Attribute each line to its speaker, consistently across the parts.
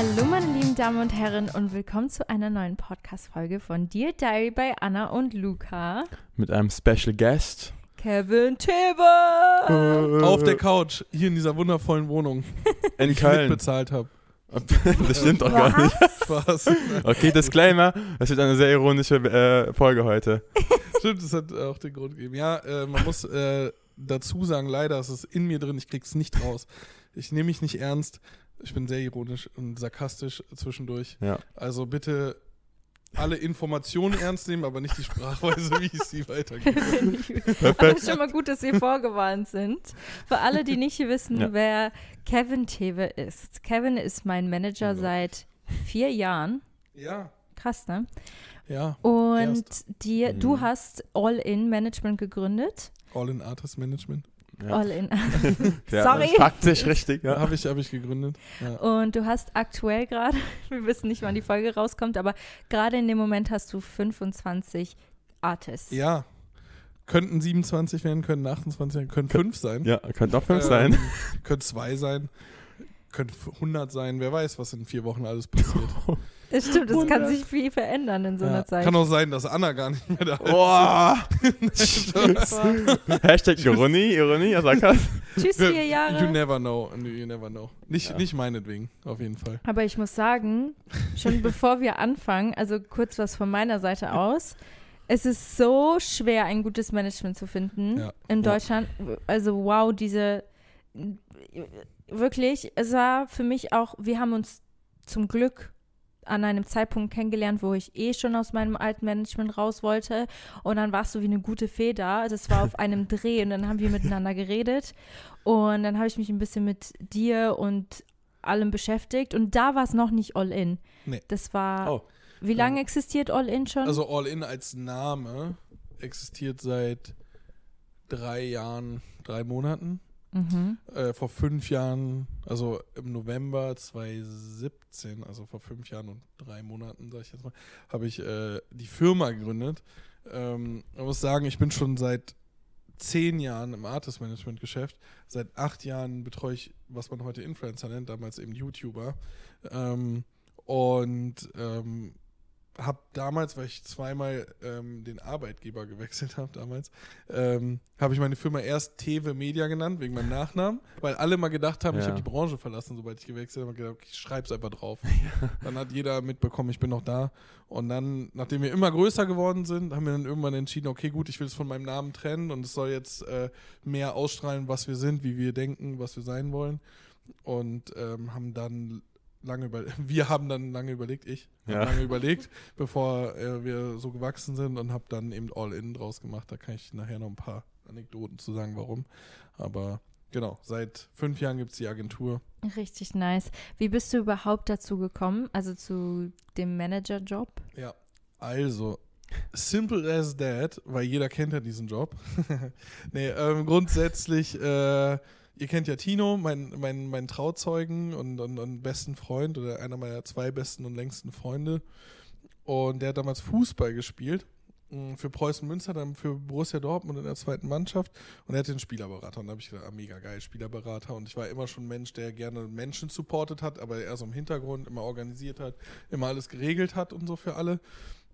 Speaker 1: Hallo meine lieben Damen und Herren und willkommen zu einer neuen Podcast-Folge von Dear Diary bei Anna und Luca.
Speaker 2: Mit einem Special Guest.
Speaker 1: Kevin Tebe!
Speaker 3: Auf der Couch, hier in dieser wundervollen Wohnung,
Speaker 2: In
Speaker 3: die ich mitbezahlt habe.
Speaker 2: das stimmt doch gar nicht.
Speaker 3: Spaß.
Speaker 2: Okay, Disclaimer. Das wird eine sehr ironische äh, Folge heute.
Speaker 3: Stimmt, das hat auch den Grund gegeben. Ja, äh, man muss äh, dazu sagen, leider ist es in mir drin, ich krieg's nicht raus. Ich nehme mich nicht ernst. Ich bin sehr ironisch und sarkastisch zwischendurch.
Speaker 2: Ja.
Speaker 3: Also bitte alle Informationen ernst nehmen, aber nicht die Sprachweise, wie ich sie weitergebe.
Speaker 1: Aber es ist schon mal gut, dass wir vorgewarnt sind. Für alle, die nicht wissen,
Speaker 2: Ja.
Speaker 1: wer Kevin Tebe ist. Kevin ist mein Manager
Speaker 3: Ja.
Speaker 1: seit vier Jahren.
Speaker 3: Ja,
Speaker 1: Krass, ne?
Speaker 3: ja.
Speaker 1: Und
Speaker 3: Erst.
Speaker 1: die,
Speaker 2: Mhm.
Speaker 1: du hast All-In-Management gegründet.
Speaker 3: All in Artist Management.
Speaker 2: Ja.
Speaker 1: All-In.
Speaker 2: Ja,
Speaker 1: Sorry.
Speaker 2: Faktisch richtig, ja.
Speaker 3: Habe ich, hab ich gegründet. Ja.
Speaker 1: Und du hast aktuell gerade, wir wissen nicht, wann die Folge rauskommt, aber gerade in dem Moment hast du 25 Artists.
Speaker 3: ja. Könnten 27 werden, können 28 werden, können 5 sein.
Speaker 2: Ja, könnte auch fünf
Speaker 3: Ähm,
Speaker 2: sein.
Speaker 3: Können 2 sein. Können 100 sein. Wer weiß, was in vier Wochen alles passiert.
Speaker 1: Das stimmt, es kann sich viel verändern in so
Speaker 3: Ja.
Speaker 1: einer Zeit.
Speaker 3: Kann auch sein, dass Anna gar nicht mehr da ist.
Speaker 2: Boah! Hashtag Ironie, Ironie, ja, sag das.
Speaker 1: Tschüss, vier
Speaker 3: You
Speaker 1: Jahre.
Speaker 3: never know. You never know. Nicht,
Speaker 2: Ja.
Speaker 3: nicht meinetwegen, auf jeden Fall.
Speaker 1: Aber ich muss sagen, schon bevor wir anfangen, also kurz was von meiner Seite aus, es ist so schwer, ein gutes Management zu finden
Speaker 3: Ja.
Speaker 1: in
Speaker 3: Ja.
Speaker 1: Deutschland. Also wow, diese wirklich, es war für mich auch, wir haben uns zum Glück an einem Zeitpunkt kennengelernt, wo ich eh schon aus meinem alten Management raus wollte. Und dann warst du wie eine gute Fee da. Das war auf einem Dreh und dann haben wir miteinander geredet. Und dann habe ich mich ein bisschen mit dir und allem beschäftigt. Und da war es noch nicht All-In.
Speaker 3: Nee.
Speaker 1: Das war.
Speaker 2: Oh.
Speaker 1: Wie lange existiert All-In schon?
Speaker 3: Also All In als Name existiert seit drei Jahren, drei Monaten.
Speaker 1: Mhm.
Speaker 3: Äh, vor fünf Jahren, also im November 2017, also vor fünf Jahren und drei Monaten, sag ich jetzt mal, habe ich äh, die Firma gegründet. Ähm, ich muss sagen, ich bin schon seit zehn Jahren im Artist-Management-Geschäft. Seit acht Jahren betreue ich, was man heute Influencer nennt, damals eben YouTuber. Ähm, und ähm, habe damals, weil ich zweimal ähm, den Arbeitgeber gewechselt habe damals, ähm, habe ich meine Firma erst Tewe Media genannt, wegen meinem Nachnamen, weil alle mal gedacht haben,
Speaker 2: Ja.
Speaker 3: ich habe die Branche verlassen, sobald ich gewechselt habe. Ich gedacht, okay, ich schreibe es einfach drauf. Dann hat jeder mitbekommen, ich bin noch da. Und dann, nachdem wir immer größer geworden sind, haben wir dann irgendwann entschieden, okay, gut, ich will es von meinem Namen trennen und es soll jetzt äh, mehr ausstrahlen, was wir sind, wie wir denken, was wir sein wollen. Und ähm, haben dann lange über wir haben dann lange überlegt, ich habe
Speaker 2: Ja.
Speaker 3: lange überlegt, bevor äh, wir so gewachsen sind und habe dann eben All-In draus gemacht. Da kann ich nachher noch ein paar Anekdoten zu sagen, warum. Aber genau, seit fünf Jahren gibt es die Agentur.
Speaker 1: Richtig nice. Wie bist du überhaupt dazu gekommen? Also zu dem Managerjob?
Speaker 3: Ja, also simple as that, weil jeder kennt ja diesen Job. nee, ähm, grundsätzlich, äh, ihr kennt ja Tino, mein, mein, mein Trauzeugen und, und, und besten Freund oder einer meiner zwei besten und längsten Freunde. Und der hat damals Fußball gespielt mh, für Preußen Münster, dann für Borussia Dortmund in der zweiten Mannschaft und er hatte einen Spielerberater und da habe ich gedacht, ah, mega geil, Spielerberater und ich war immer schon ein Mensch, der gerne Menschen supportet hat, aber eher so im Hintergrund immer organisiert hat, immer alles geregelt hat und so für alle.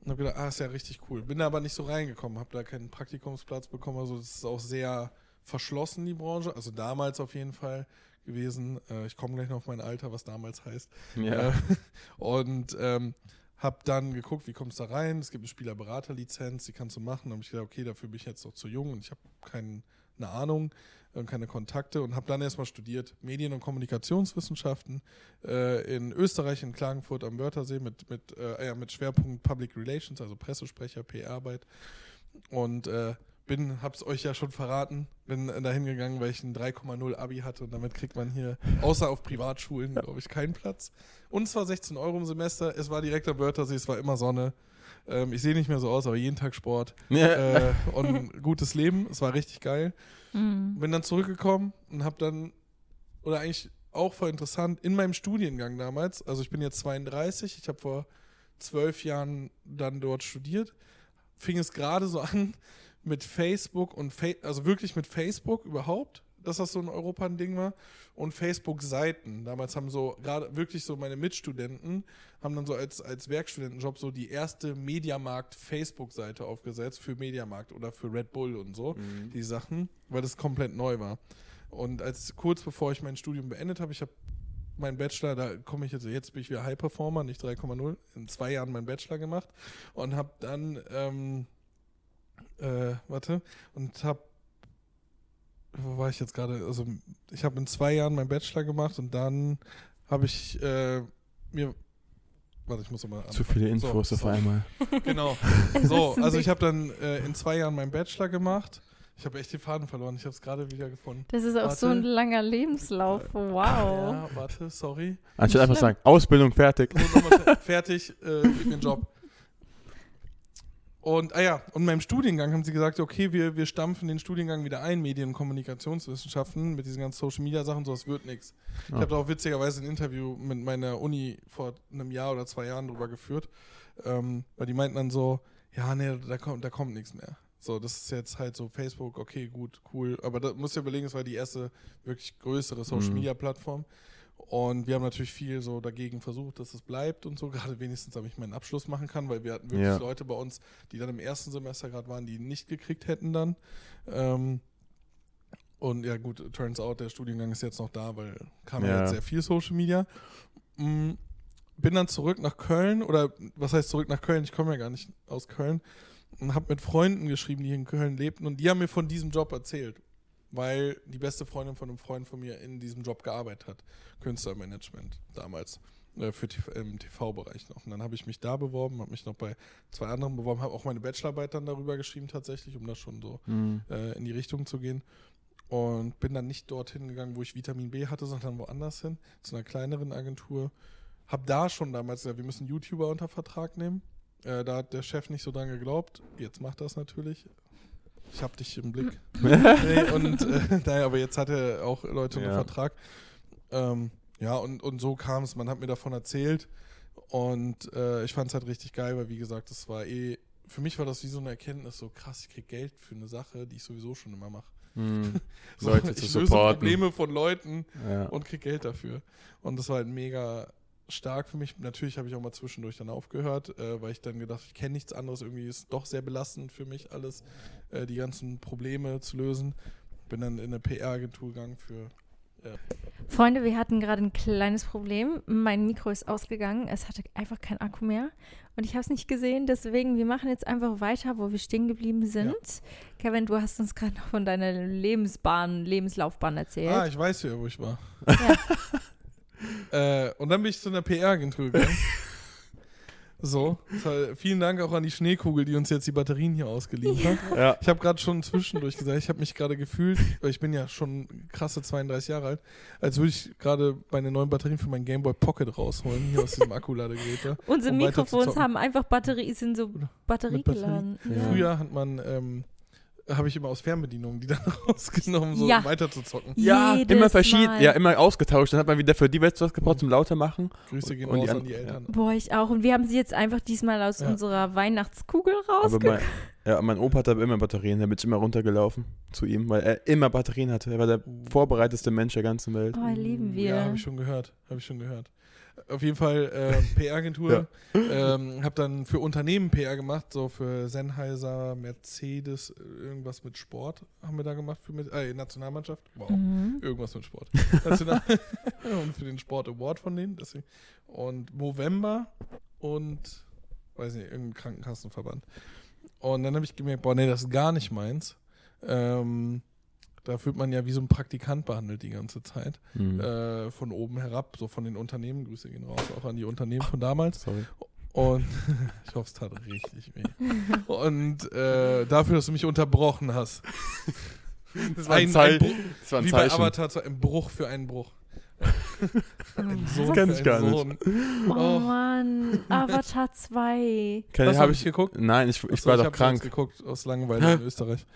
Speaker 3: Und habe gedacht, ah, ist ja richtig cool. Bin da aber nicht so reingekommen, habe da keinen Praktikumsplatz bekommen, also das ist auch sehr verschlossen, die Branche, also damals auf jeden Fall gewesen. Äh, ich komme gleich noch auf mein Alter, was damals heißt.
Speaker 2: Ja.
Speaker 3: Äh, und ähm, habe dann geguckt, wie kommst du da rein? Es gibt eine Spielerberaterlizenz, die kannst du machen. Dann habe ich gedacht, okay, dafür bin ich jetzt noch zu jung und ich habe keine Ahnung und keine Kontakte und habe dann erstmal studiert Medien- und Kommunikationswissenschaften äh, in Österreich, in Klagenfurt am Wörthersee mit, mit, äh, ja, mit Schwerpunkt Public Relations, also Pressesprecher, PR-Arbeit. Und äh, bin, hab's euch ja schon verraten, bin äh, dahin gegangen, weil ich ein 3,0 Abi hatte und damit kriegt man hier, außer auf Privatschulen, glaube ich, keinen Platz. Und es war 16 Euro im Semester, es war direkt am Wörthersee, es war immer Sonne. Ähm, ich sehe nicht mehr so aus, aber jeden Tag Sport
Speaker 2: Ja.
Speaker 3: äh, und gutes Leben. Es war richtig geil.
Speaker 1: Mhm.
Speaker 3: Bin dann zurückgekommen und habe dann, oder eigentlich auch voll interessant, in meinem Studiengang damals, also ich bin jetzt 32, ich habe vor zwölf Jahren dann dort studiert, fing es gerade so an mit Facebook und, Fa also wirklich mit Facebook überhaupt, dass das so in Europa ein Ding war und Facebook-Seiten. Damals haben so, gerade wirklich so meine Mitstudenten, haben dann so als, als Werkstudentenjob so die erste Mediamarkt-Facebook-Seite aufgesetzt für Mediamarkt oder für Red Bull und so
Speaker 2: Mhm.
Speaker 3: die Sachen, weil das komplett neu war. Und als kurz bevor ich mein Studium beendet habe, ich habe meinen Bachelor, da komme ich jetzt, jetzt bin ich wieder High Performer, nicht 3,0, in zwei Jahren meinen Bachelor gemacht und habe dann, ähm, äh, warte, und habe, wo war ich jetzt gerade? Also ich habe in zwei Jahren meinen Bachelor gemacht und dann habe ich äh, mir, warte, ich muss nochmal
Speaker 2: Zu viele Infos
Speaker 3: so,
Speaker 2: auf
Speaker 3: sorry.
Speaker 2: einmal.
Speaker 3: Genau. So, also ich habe dann äh, in zwei Jahren meinen Bachelor gemacht. Ich habe echt die Faden verloren. Ich habe es gerade wieder gefunden.
Speaker 1: Das ist auch so
Speaker 3: Warte.
Speaker 1: ein langer Lebenslauf. Wow.
Speaker 3: Ja, warte, sorry.
Speaker 2: Anstatt einfach sagen, Ausbildung fertig.
Speaker 3: So, fertig, äh, gib mir einen Job. Und, ah ja, und in meinem Studiengang haben sie gesagt, okay, wir, wir stampfen den Studiengang wieder ein, Medien- und Kommunikationswissenschaften, mit diesen ganzen Social-Media-Sachen, so, das wird nichts. Ich habe da auch witzigerweise ein Interview mit meiner Uni vor einem Jahr oder zwei Jahren drüber geführt, ähm, weil die meinten dann so, ja, nee, da kommt, da kommt nichts mehr. So, das ist jetzt halt so Facebook, okay, gut, cool. Aber da musst du überlegen, es war die erste wirklich größere Social-Media-Plattform. Und wir haben natürlich viel so dagegen versucht, dass es bleibt und so, gerade wenigstens, damit ich meinen Abschluss machen kann, weil wir hatten wirklich
Speaker 2: Ja.
Speaker 3: Leute bei uns, die dann im ersten Semester gerade waren, die nicht gekriegt hätten dann. Ähm, und ja gut, turns out, der Studiengang ist jetzt noch da, weil kam ja
Speaker 2: Ja.
Speaker 3: jetzt sehr viel Social Media. Mm, Bin dann zurück nach Köln, oder was heißt zurück nach Köln? Ich komme ja gar nicht aus Köln. Und habe mit Freunden geschrieben, die in Köln lebten und die haben mir von diesem Job erzählt, weil die beste Freundin von einem Freund von mir in diesem Job gearbeitet hat. Künstlermanagement damals. äh, Für TV, im TV-Bereich noch. Und dann habe ich mich da beworben, habe mich noch bei zwei anderen beworben, habe auch meine Bachelorarbeit dann darüber geschrieben tatsächlich, um das schon so
Speaker 2: Mhm.
Speaker 3: äh, in die Richtung zu gehen. Und bin dann nicht dorthin gegangen, wo ich Vitamin B hatte, sondern woanders hin, zu einer kleineren Agentur. Hab da schon damals gesagt, wir müssen YouTuber unter Vertrag nehmen. Äh, da hat der Chef nicht so dran geglaubt. Jetzt macht das natürlich. Ich hab dich im Blick. nee, und äh, naja, aber jetzt hat er auch Leute unter
Speaker 2: Ja.
Speaker 3: Vertrag. Ähm, ja, und, und so kam es. Man hat mir davon erzählt. Und äh, ich fand es halt richtig geil, weil wie gesagt, das war eh, für mich war das wie so eine Erkenntnis, so krass, ich krieg Geld für eine Sache, die ich sowieso schon immer mache.
Speaker 2: Hm.
Speaker 3: So,
Speaker 2: Leute
Speaker 3: ich
Speaker 2: zu
Speaker 3: löse
Speaker 2: supporten.
Speaker 3: Probleme von Leuten
Speaker 2: Ja.
Speaker 3: und krieg Geld dafür. Und das war halt mega stark für mich. Natürlich habe ich auch mal zwischendurch dann aufgehört, äh, weil ich dann gedacht, ich kenne nichts anderes. Irgendwie ist doch sehr belastend für mich alles, äh, die ganzen Probleme zu lösen. Bin dann in eine PR-Agentur gegangen für.
Speaker 1: Freunde, wir hatten gerade ein kleines Problem. Mein Mikro ist ausgegangen. Es hatte einfach keinen Akku mehr. Und ich habe es nicht gesehen. Deswegen, wir machen jetzt einfach weiter, wo wir stehen geblieben sind. Kevin, du hast uns gerade noch von deiner Lebensbahn, Lebenslaufbahn erzählt.
Speaker 3: Ah, ich weiß ja, wo ich war.
Speaker 1: Ja.
Speaker 3: Äh, und dann bin ich zu einer PR-Agentur gegangen. So, vielen Dank auch an die Schneekugel, die uns jetzt die Batterien hier ausgeliehen hat.
Speaker 2: Ja.
Speaker 3: Ich habe gerade schon zwischendurch gesagt, ich habe mich gerade gefühlt, weil ich bin ja schon krasse 32 Jahre alt, als würde ich gerade meine neuen Batterien für mein Game Boy Pocket rausholen, hier aus diesem Akkuladegerät. da.
Speaker 1: Unsere
Speaker 3: um
Speaker 1: Mikrofons haben einfach Batterie, sind so Batterie
Speaker 3: Mit Batterie.
Speaker 1: geladen.
Speaker 2: Ja.
Speaker 3: Früher hat man, ähm, habe ich immer aus Fernbedienungen die dann rausgenommen, so
Speaker 1: Ja.
Speaker 3: um weiter zu zocken.
Speaker 2: Ja,
Speaker 1: Jedes
Speaker 2: immer verschieden, ja, immer ausgetauscht. Dann hat man wieder für die was gebraucht zum lauter machen.
Speaker 3: Grüße gehen
Speaker 2: Und die
Speaker 3: raus
Speaker 2: an-
Speaker 3: an die Eltern.
Speaker 1: Boah, ich auch. Und wir haben sie jetzt einfach diesmal aus
Speaker 3: Ja.
Speaker 1: unserer Weihnachtskugel
Speaker 2: Aber
Speaker 1: rausgenommen.
Speaker 2: mein, ja, mein Opa hatte aber immer Batterien, da bin ich immer runtergelaufen zu ihm, weil er immer Batterien hatte. Er war der vorbereiteste Mensch der ganzen Welt.
Speaker 1: Oh, lieben wir.
Speaker 3: Ja, habe ich schon gehört. Habe ich schon gehört. Auf jeden Fall äh, PR-Agentur. ähm, habe dann für Unternehmen PR gemacht, so für Sennheiser, Mercedes, irgendwas mit Sport haben wir da gemacht für mit, äh, Nationalmannschaft. Wow.
Speaker 1: Mhm.
Speaker 3: Irgendwas mit Sport. National und für den Sport Award von denen. Deswegen. Und Movember und weiß nicht, irgendein Krankenkassenverband. Und dann habe ich gemerkt, boah, nee, das ist gar nicht meins. Ähm, da wird man ja wie so ein Praktikant behandelt die ganze Zeit.
Speaker 2: Hm.
Speaker 3: Äh, von oben herab, so von den Unternehmen. Grüße gehen raus, auch an die Unternehmen von damals.
Speaker 2: Sorry.
Speaker 3: Und ich hoffe, es tat richtig weh. Und äh, dafür, dass du mich unterbrochen hast.
Speaker 2: Das
Speaker 3: Ein- ein Bruch-
Speaker 2: das war ein
Speaker 3: Wie bei
Speaker 2: Zeichen.
Speaker 3: Avatar, so ein Bruch für einen Bruch. Ein Sohn
Speaker 2: kenn
Speaker 3: für
Speaker 2: ich gar nicht.
Speaker 3: Sohn.
Speaker 1: Oh,
Speaker 3: Oh.
Speaker 1: Mann, Avatar 2.
Speaker 2: Kenn,
Speaker 3: Hast du
Speaker 2: hab
Speaker 3: nicht
Speaker 2: ich
Speaker 3: geguckt?
Speaker 2: Nein, ich, ich
Speaker 3: Achso,
Speaker 2: war doch
Speaker 3: hab
Speaker 2: krank.
Speaker 3: jetzt geguckt aus Langeweile in Österreich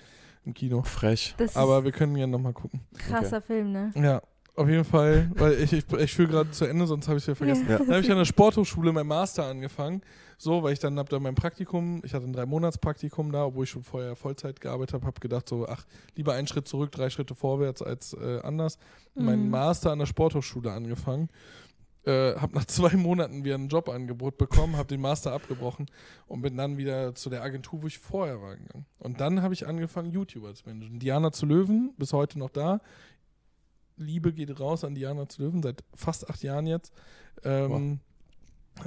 Speaker 3: im Kino.
Speaker 2: Frech.
Speaker 1: Das
Speaker 3: Aber wir können gerne nochmal gucken.
Speaker 1: krasser Film, ne?
Speaker 3: Ja, auf jeden Fall, weil ich, ich, ich führe gerade zu Ende, sonst habe ich es ja vergessen.
Speaker 2: Ja.
Speaker 3: Dann habe ich an der Sporthochschule mein Master angefangen. So, weil ich dann habe da mein Praktikum, ich hatte ein drei Monats Praktikum da, obwohl ich schon vorher Vollzeit gearbeitet habe, habe gedacht so, ach, lieber einen Schritt zurück, drei Schritte vorwärts als äh, anders. Mein
Speaker 1: Mhm.
Speaker 3: Master an der Sporthochschule angefangen. Äh, habe nach zwei Monaten wieder ein Jobangebot bekommen, habe den Master abgebrochen und bin dann wieder zu der Agentur, wo ich vorher war gegangen. Und dann habe ich angefangen, YouTuber zu managen. Diana zu Löwen, bis heute noch da. Liebe geht raus an Diana zu Löwen, seit fast acht Jahren jetzt. Ähm,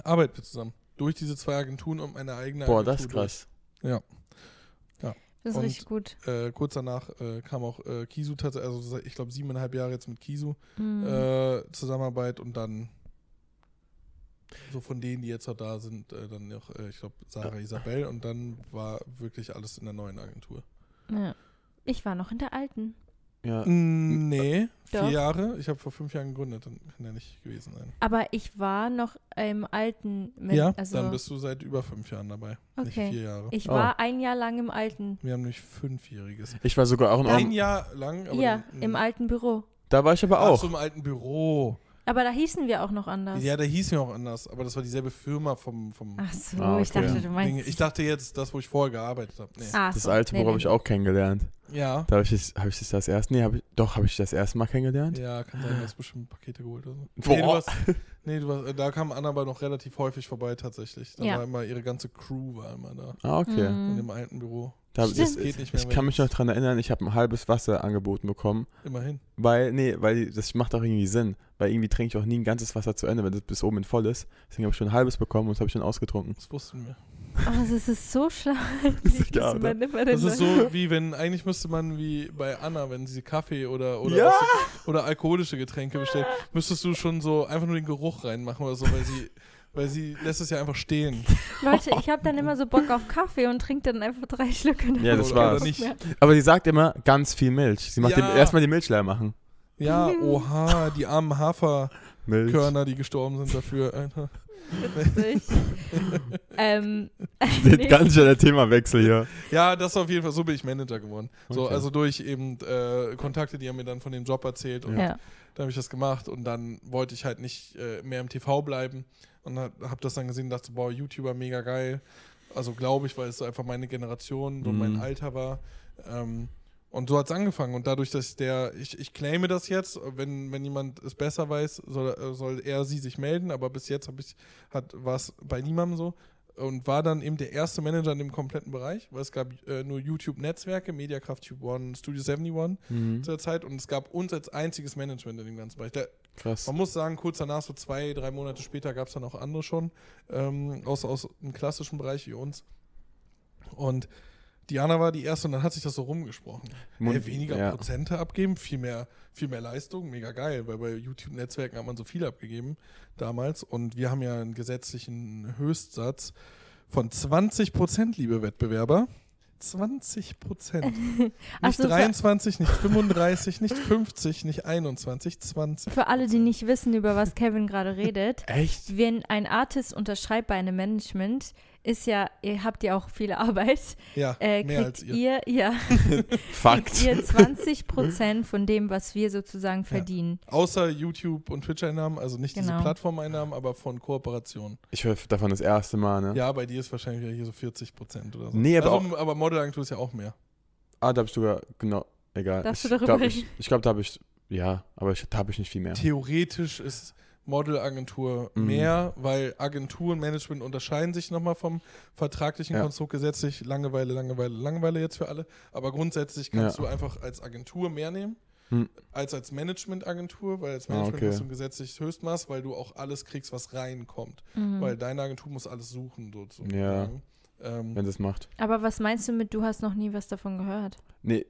Speaker 3: Arbeiten wir zusammen. Durch diese zwei Agenturen und meine eigene
Speaker 2: Boah,
Speaker 3: Agentur.
Speaker 2: das ist krass.
Speaker 1: Das ist
Speaker 3: Und-
Speaker 1: richtig gut.
Speaker 3: Äh, kurz danach äh, kam auch äh, Kisu tatsächlich, also ich glaube siebeneinhalb Jahre jetzt mit Kisu
Speaker 1: Mhm.
Speaker 3: äh, Zusammenarbeit und dann so von denen, die jetzt noch da sind, äh, dann noch, äh, ich glaube, Sarah Isabel und dann war wirklich alles in der neuen Agentur.
Speaker 1: ja. Ich war noch in der alten.
Speaker 2: Ja.
Speaker 3: Mm, Nee, vier
Speaker 1: Doch.
Speaker 3: Jahre. Ich habe vor fünf Jahren gegründet, dann kann er nicht gewesen sein.
Speaker 1: Aber ich war noch im alten. mit-
Speaker 3: ja,
Speaker 1: also,
Speaker 3: dann bist du seit über fünf Jahren dabei, nicht
Speaker 1: Okay.
Speaker 3: vier Jahre.
Speaker 1: ich
Speaker 2: Oh.
Speaker 1: war ein Jahr lang im alten.
Speaker 3: Wir haben nämlich fünfjähriges.
Speaker 2: Ich war sogar auch in
Speaker 3: Ein
Speaker 2: Ordnung.
Speaker 3: Jahr lang, aber
Speaker 1: ja,
Speaker 3: dann-
Speaker 1: im alten Büro.
Speaker 2: Da war ich aber
Speaker 3: Ach,
Speaker 2: auch.
Speaker 3: so im alten Büro.
Speaker 1: Aber da hießen wir auch noch anders.
Speaker 3: Ja, da hieß mir auch anders, aber das war dieselbe Firma vom, vom
Speaker 1: Ach so,
Speaker 2: Ah,
Speaker 1: ich
Speaker 2: okay.
Speaker 1: dachte, du meinst.
Speaker 3: Ich dachte jetzt, das, wo ich vorher gearbeitet habe. Nee.
Speaker 1: Ach
Speaker 2: Das
Speaker 1: so,
Speaker 2: alte
Speaker 1: nee,
Speaker 2: Büro habe
Speaker 1: nee,
Speaker 2: ich auch kennengelernt.
Speaker 3: Ja.
Speaker 2: Da habe ich, das- hab ich das das erste, nee, hab ich, doch, habe ich das erste Mal kennengelernt?
Speaker 3: Ja, kann sein, du hast bestimmt Pakete geholt oder so.
Speaker 2: Boah.
Speaker 3: Nee, du warst, nee, du warst, da kam Anna aber noch relativ häufig vorbei tatsächlich. Da
Speaker 1: Ja.
Speaker 3: war immer, ihre ganze Crew war immer da.
Speaker 2: Ah, okay.
Speaker 1: Mhm.
Speaker 3: In dem alten Büro.
Speaker 2: Da, das,
Speaker 3: Das geht nicht mehr,
Speaker 2: ich
Speaker 3: wenn
Speaker 2: kann mich noch dran erinnern, ich habe ein halbes Wasser angeboten bekommen,
Speaker 3: Immerhin.
Speaker 2: weil, nee, weil das macht auch irgendwie Sinn, weil irgendwie trinke ich auch nie ein ganzes Wasser zu Ende, wenn das bis oben voll ist. Deswegen habe ich schon ein halbes bekommen und das habe ich schon ausgetrunken.
Speaker 3: Das wussten wir.
Speaker 1: Oh, das ist so schlau.
Speaker 2: Das ist egal,
Speaker 1: man immer
Speaker 3: Das ist so, wie wenn, eigentlich müsste man wie bei Anna, wenn sie Kaffee oder, oder,
Speaker 2: Ja.
Speaker 3: was- oder alkoholische Getränke bestellt, müsstest du schon so einfach nur den Geruch reinmachen oder so, weil sie, weil sie lässt es ja einfach stehen.
Speaker 1: Leute, ich habe dann immer so Bock auf Kaffee und trinke dann einfach drei Schlücke.
Speaker 2: Ja, das war's.
Speaker 3: nicht.
Speaker 2: Aber sie sagt immer ganz viel Milch. Sie macht
Speaker 3: Ja.
Speaker 2: erstmal die Milch leer machen.
Speaker 3: Ja, oha, die armen Haferkörner, die gestorben sind dafür. Alter.
Speaker 1: Witzig. ähm,
Speaker 2: Nee. Ganz schön der Themawechsel hier.
Speaker 3: Ja, das auf jeden Fall, so bin ich Manager geworden. So,
Speaker 2: Okay.
Speaker 3: also durch eben äh, Kontakte, die haben mir dann von dem Job erzählt und
Speaker 1: Ja.
Speaker 3: dann habe ich das gemacht und dann wollte ich halt nicht äh, mehr im TV bleiben und habe das dann gesehen und dachte, boah, YouTuber mega geil. Also glaube ich, weil es so einfach meine Generation, so
Speaker 2: Mhm.
Speaker 3: mein Alter war. Ähm, und so hat es angefangen. Und dadurch, dass der, ich, ich claime das jetzt, wenn, wenn jemand es besser weiß, soll, soll er sie sich melden, aber bis jetzt ich, hat, war es bei niemandem so. Und war dann eben der erste Manager in dem kompletten Bereich, weil es gab äh, nur YouTube-Netzwerke, Mediakraft Tube One, Studio 71
Speaker 2: Mhm.
Speaker 3: zu der Zeit und es gab uns als einziges Management in dem ganzen Bereich. Der,
Speaker 2: Krass.
Speaker 3: man muss sagen, kurz danach, so zwei, drei Monate später, gab es dann auch andere schon, ähm, aus, aus dem klassischen Bereich wie uns. Und Diana war die erste und dann hat sich das so rumgesprochen.
Speaker 2: Mund-
Speaker 3: Ey, weniger
Speaker 2: ja.
Speaker 3: Prozente abgeben, viel mehr, viel mehr Leistung, mega geil, weil bei YouTube-Netzwerken hat man so viel abgegeben damals und wir haben ja einen gesetzlichen Höchstsatz von 20 Prozent, liebe Wettbewerber. 20 Prozent. Nicht
Speaker 1: so, für-
Speaker 3: 23, nicht 35, nicht 50, nicht 21, 20.
Speaker 1: Für alle, die nicht wissen, über was Kevin gerade redet,
Speaker 2: Echt?
Speaker 1: wenn ein Artist unterschreibt bei einem Management, ist ja, ihr habt ja auch viel Arbeit,
Speaker 3: Ja,
Speaker 1: äh,
Speaker 3: mehr
Speaker 1: kriegt
Speaker 3: als ihr.
Speaker 1: ihr, ja,
Speaker 2: Fakt.
Speaker 1: kriegt ihr 20 Prozent von dem, was wir sozusagen verdienen.
Speaker 3: Außer YouTube- und Twitch-Einnahmen, also nicht diese
Speaker 1: Genau.
Speaker 3: Plattformeinnahmen, aber von Kooperationen.
Speaker 2: Ich höre davon das erste Mal, ne?
Speaker 3: Ja, bei dir ist wahrscheinlich hier so 40 Prozent oder so.
Speaker 2: Nee, aber
Speaker 3: also, aber Modelagentur ist ja auch mehr.
Speaker 2: Ah, da habe ich sogar, genau, egal.
Speaker 1: Darfst
Speaker 2: ich
Speaker 1: du darüber
Speaker 2: glaub, ich
Speaker 1: reden?
Speaker 2: ich glaube, da habe ich, ja, aber ich, da habe ich nicht viel mehr.
Speaker 3: Theoretisch ist Modelagentur
Speaker 2: Mhm.
Speaker 3: mehr, weil Agentur und Management unterscheiden sich nochmal vom vertraglichen
Speaker 2: Ja.
Speaker 3: Konstrukt gesetzlich. Langeweile, Langeweile, Langeweile jetzt für alle. Aber grundsätzlich kannst
Speaker 2: Ja.
Speaker 3: du einfach als Agentur mehr nehmen.
Speaker 2: Hm.
Speaker 3: Als als Managementagentur, weil als
Speaker 2: Ah,
Speaker 3: Management
Speaker 2: okay.
Speaker 3: hast du ein gesetzliches Höchstmaß, weil du auch alles kriegst, was reinkommt.
Speaker 1: Mhm.
Speaker 3: Weil deine Agentur muss alles suchen, sozusagen.
Speaker 2: Ja.
Speaker 3: Ähm,
Speaker 2: Wenn sie es macht.
Speaker 1: Aber was meinst du mit, du hast noch nie was davon gehört?
Speaker 2: Nee,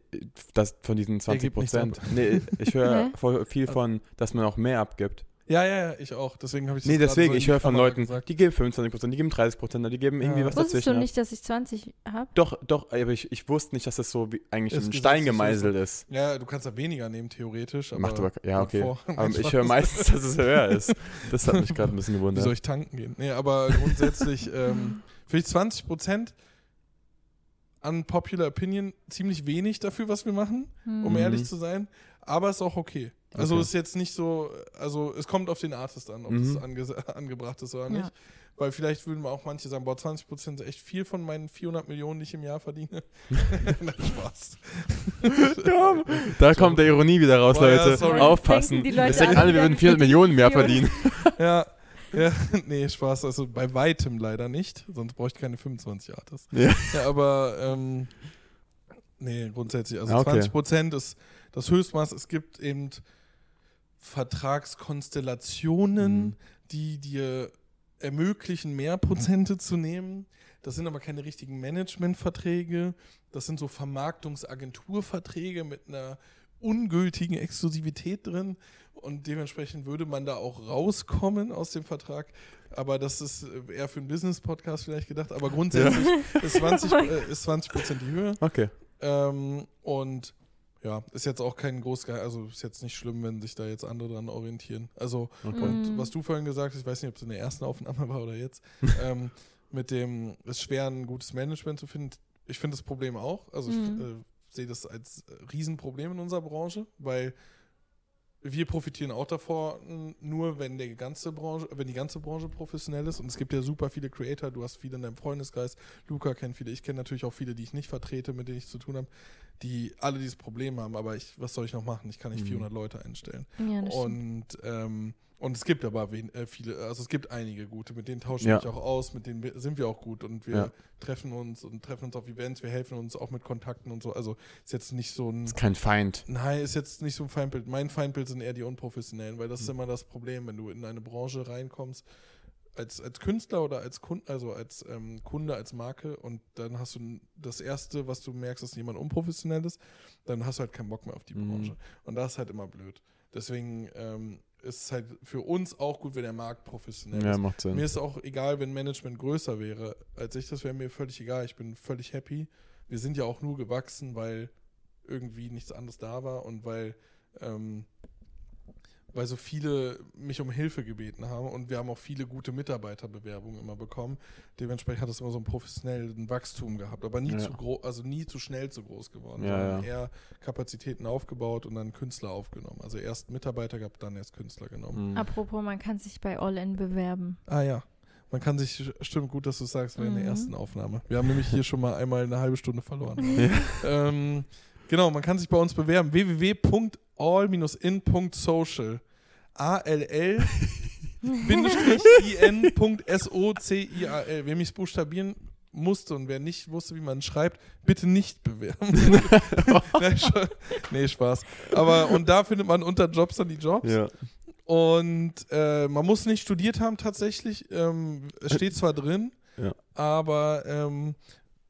Speaker 2: das von diesen 20
Speaker 3: gibt nichts
Speaker 2: Prozent. Nee, ich höre voll viel von, dass man auch mehr abgibt.
Speaker 3: Ja, ja, ja, ich auch. Deswegen habe ich das
Speaker 2: Nee, deswegen,
Speaker 3: so
Speaker 2: ich
Speaker 3: die
Speaker 2: höre von
Speaker 3: Kamera
Speaker 2: Leuten,
Speaker 3: gesagt.
Speaker 2: die geben 25 Prozent, die geben 30 Prozent, die geben irgendwie
Speaker 3: Ja.
Speaker 2: was
Speaker 1: Wusstest
Speaker 2: dazwischen.
Speaker 1: du
Speaker 2: ab.
Speaker 1: nicht, dass ich 20 habe?
Speaker 2: Doch, doch, aber ich, ich wusste nicht, dass das so wie eigentlich
Speaker 3: Ist
Speaker 2: in Stein gemeißelt ist.
Speaker 3: Ja, du kannst da weniger nehmen, theoretisch. Aber
Speaker 2: Macht aber, ja, okay.
Speaker 3: vor.
Speaker 2: Aber ich höre meistens, dass es höher ist. Das hat mich gerade ein bisschen
Speaker 3: Wie soll
Speaker 2: gewundert.
Speaker 3: ich tanken gehen? Nee, aber grundsätzlich ähm, finde ich 20 Prozent an Popular Opinion ziemlich wenig dafür, was wir machen, um
Speaker 2: Mhm.
Speaker 3: ehrlich zu sein. Aber ist auch okay. Also
Speaker 2: Okay.
Speaker 3: ist jetzt nicht so, also es kommt auf den Artist an, ob
Speaker 2: Mhm.
Speaker 3: es ange angebracht ist oder
Speaker 1: Ja.
Speaker 3: nicht. Weil vielleicht würden auch manche sagen, boah, 20 Prozent ist echt viel von meinen 400 Millionen, die ich im Jahr verdiene. Nein, Spaß.
Speaker 2: Ja, da kommt der Ironie wieder raus,
Speaker 3: Boah, ja,
Speaker 2: Leute.
Speaker 3: sorry.
Speaker 2: Aufpassen.
Speaker 1: Denken die Leute
Speaker 2: Ich denke
Speaker 1: an,
Speaker 2: alle, wir würden 400 Millionen mehr verdienen.
Speaker 3: Ja, ja, nee, Spaß. Also bei weitem leider nicht. Sonst bräuchte ich keine 25 Artists.
Speaker 2: Ja.
Speaker 3: Ja, aber ähm, nee, grundsätzlich. Also
Speaker 2: okay.
Speaker 3: 20 Prozent ist das Höchstmaß. Es gibt eben Vertragskonstellationen,
Speaker 2: Mhm.
Speaker 3: die dir ermöglichen, mehr Prozente zu nehmen. Das sind aber keine richtigen Managementverträge. Das sind so Vermarktungsagenturverträge mit einer ungültigen Exklusivität drin. Und dementsprechend würde man da auch rauskommen aus dem Vertrag. Aber das ist äh, eher für einen Business-Podcast vielleicht gedacht. Aber grundsätzlich ist 20 äh, ist 20 Prozent die Höhe.
Speaker 2: Okay.
Speaker 3: Ähm, und ja, ist jetzt auch kein Großgeil, also ist jetzt nicht schlimm, wenn sich da jetzt andere dran orientieren. Also,
Speaker 2: okay.
Speaker 3: und
Speaker 1: Mhm.
Speaker 3: was du vorhin gesagt hast, ich weiß nicht, ob es in der ersten Aufnahme war oder jetzt, ähm, mit dem, es ist schwer, ein gutes Management zu finden. Ich finde das Problem auch. Also, ich
Speaker 1: Mhm.
Speaker 3: äh, sehe das als Riesenproblem in unserer Branche, weil wir profitieren auch davor, n- nur wenn der ganze Branche, wenn die ganze Branche professionell ist. Und es gibt ja super viele Creator, du hast viele in deinem Freundeskreis, Luca kennt viele, ich kenne natürlich auch viele, die ich nicht vertrete, mit denen ich zu tun habe, die alle dieses Problem haben. Aber ich, was soll ich noch machen? Ich kann nicht
Speaker 2: Mhm.
Speaker 3: 400 Leute einstellen.
Speaker 1: Ja, das.
Speaker 3: Und, ähm, und es gibt aber wen, äh, viele, also es gibt einige gute, mit denen tauschen
Speaker 2: Ja.
Speaker 3: wir mich auch aus, mit denen sind wir auch gut und wir
Speaker 2: Ja.
Speaker 3: treffen uns und treffen uns auf Events, wir helfen uns auch mit Kontakten und so. Also ist jetzt nicht so ein
Speaker 2: ist kein Feind.
Speaker 3: Nein, ist jetzt nicht so ein Feindbild. Mein Feindbild sind eher die Unprofessionellen, weil das
Speaker 2: Hm.
Speaker 3: ist immer das Problem, wenn du in eine Branche reinkommst, als, als Künstler oder als Kunde, also als ähm, Kunde, als Marke und dann hast du das Erste, was du merkst, ist jemand unprofessionell ist, dann hast du halt keinen Bock mehr auf die
Speaker 2: Mhm.
Speaker 3: Branche. Und das ist halt immer blöd. Deswegen ähm, ist es halt für uns auch gut, wenn der Markt professionell
Speaker 2: Ja,
Speaker 3: ist.
Speaker 2: macht Sinn.
Speaker 3: Mir ist auch egal, wenn Management größer wäre als ich, das wäre mir völlig egal. Ich bin völlig happy. Wir sind ja auch nur gewachsen, weil irgendwie nichts anderes da war und weil, ähm, weil so viele mich um Hilfe gebeten haben und wir haben auch viele gute Mitarbeiterbewerbungen immer bekommen. Dementsprechend hat es immer so einen professionellen Wachstum gehabt, aber nie
Speaker 2: Ja.
Speaker 3: zu groß, also nie zu schnell zu groß geworden,
Speaker 2: Ja,
Speaker 3: sondern
Speaker 2: ja.
Speaker 3: eher Kapazitäten aufgebaut und dann Künstler aufgenommen. Also erst Mitarbeiter gehabt, dann erst Künstler genommen.
Speaker 2: Mhm.
Speaker 1: Apropos, man kann sich bei All In bewerben.
Speaker 3: Ah ja. Man kann sich, stimmt gut, dass du sagst, während der
Speaker 1: Mhm.
Speaker 3: ersten Aufnahme. Wir haben nämlich hier schon mal einmal eine halbe Stunde verloren.
Speaker 2: Ja.
Speaker 3: ähm, genau, man kann sich bei uns bewerben. www.all-in.social. A-L-L i-n.s-o-c-i-a-l. Wer mich buchstabieren musste und wer nicht wusste, wie man schreibt, bitte nicht bewerben. Nein, nee, Spaß. Aber und da findet man unter Jobs dann die Jobs.
Speaker 2: Ja.
Speaker 3: Und äh, man muss nicht studiert haben tatsächlich. Ähm, es steht zwar drin,
Speaker 2: Ja.
Speaker 3: aber ähm,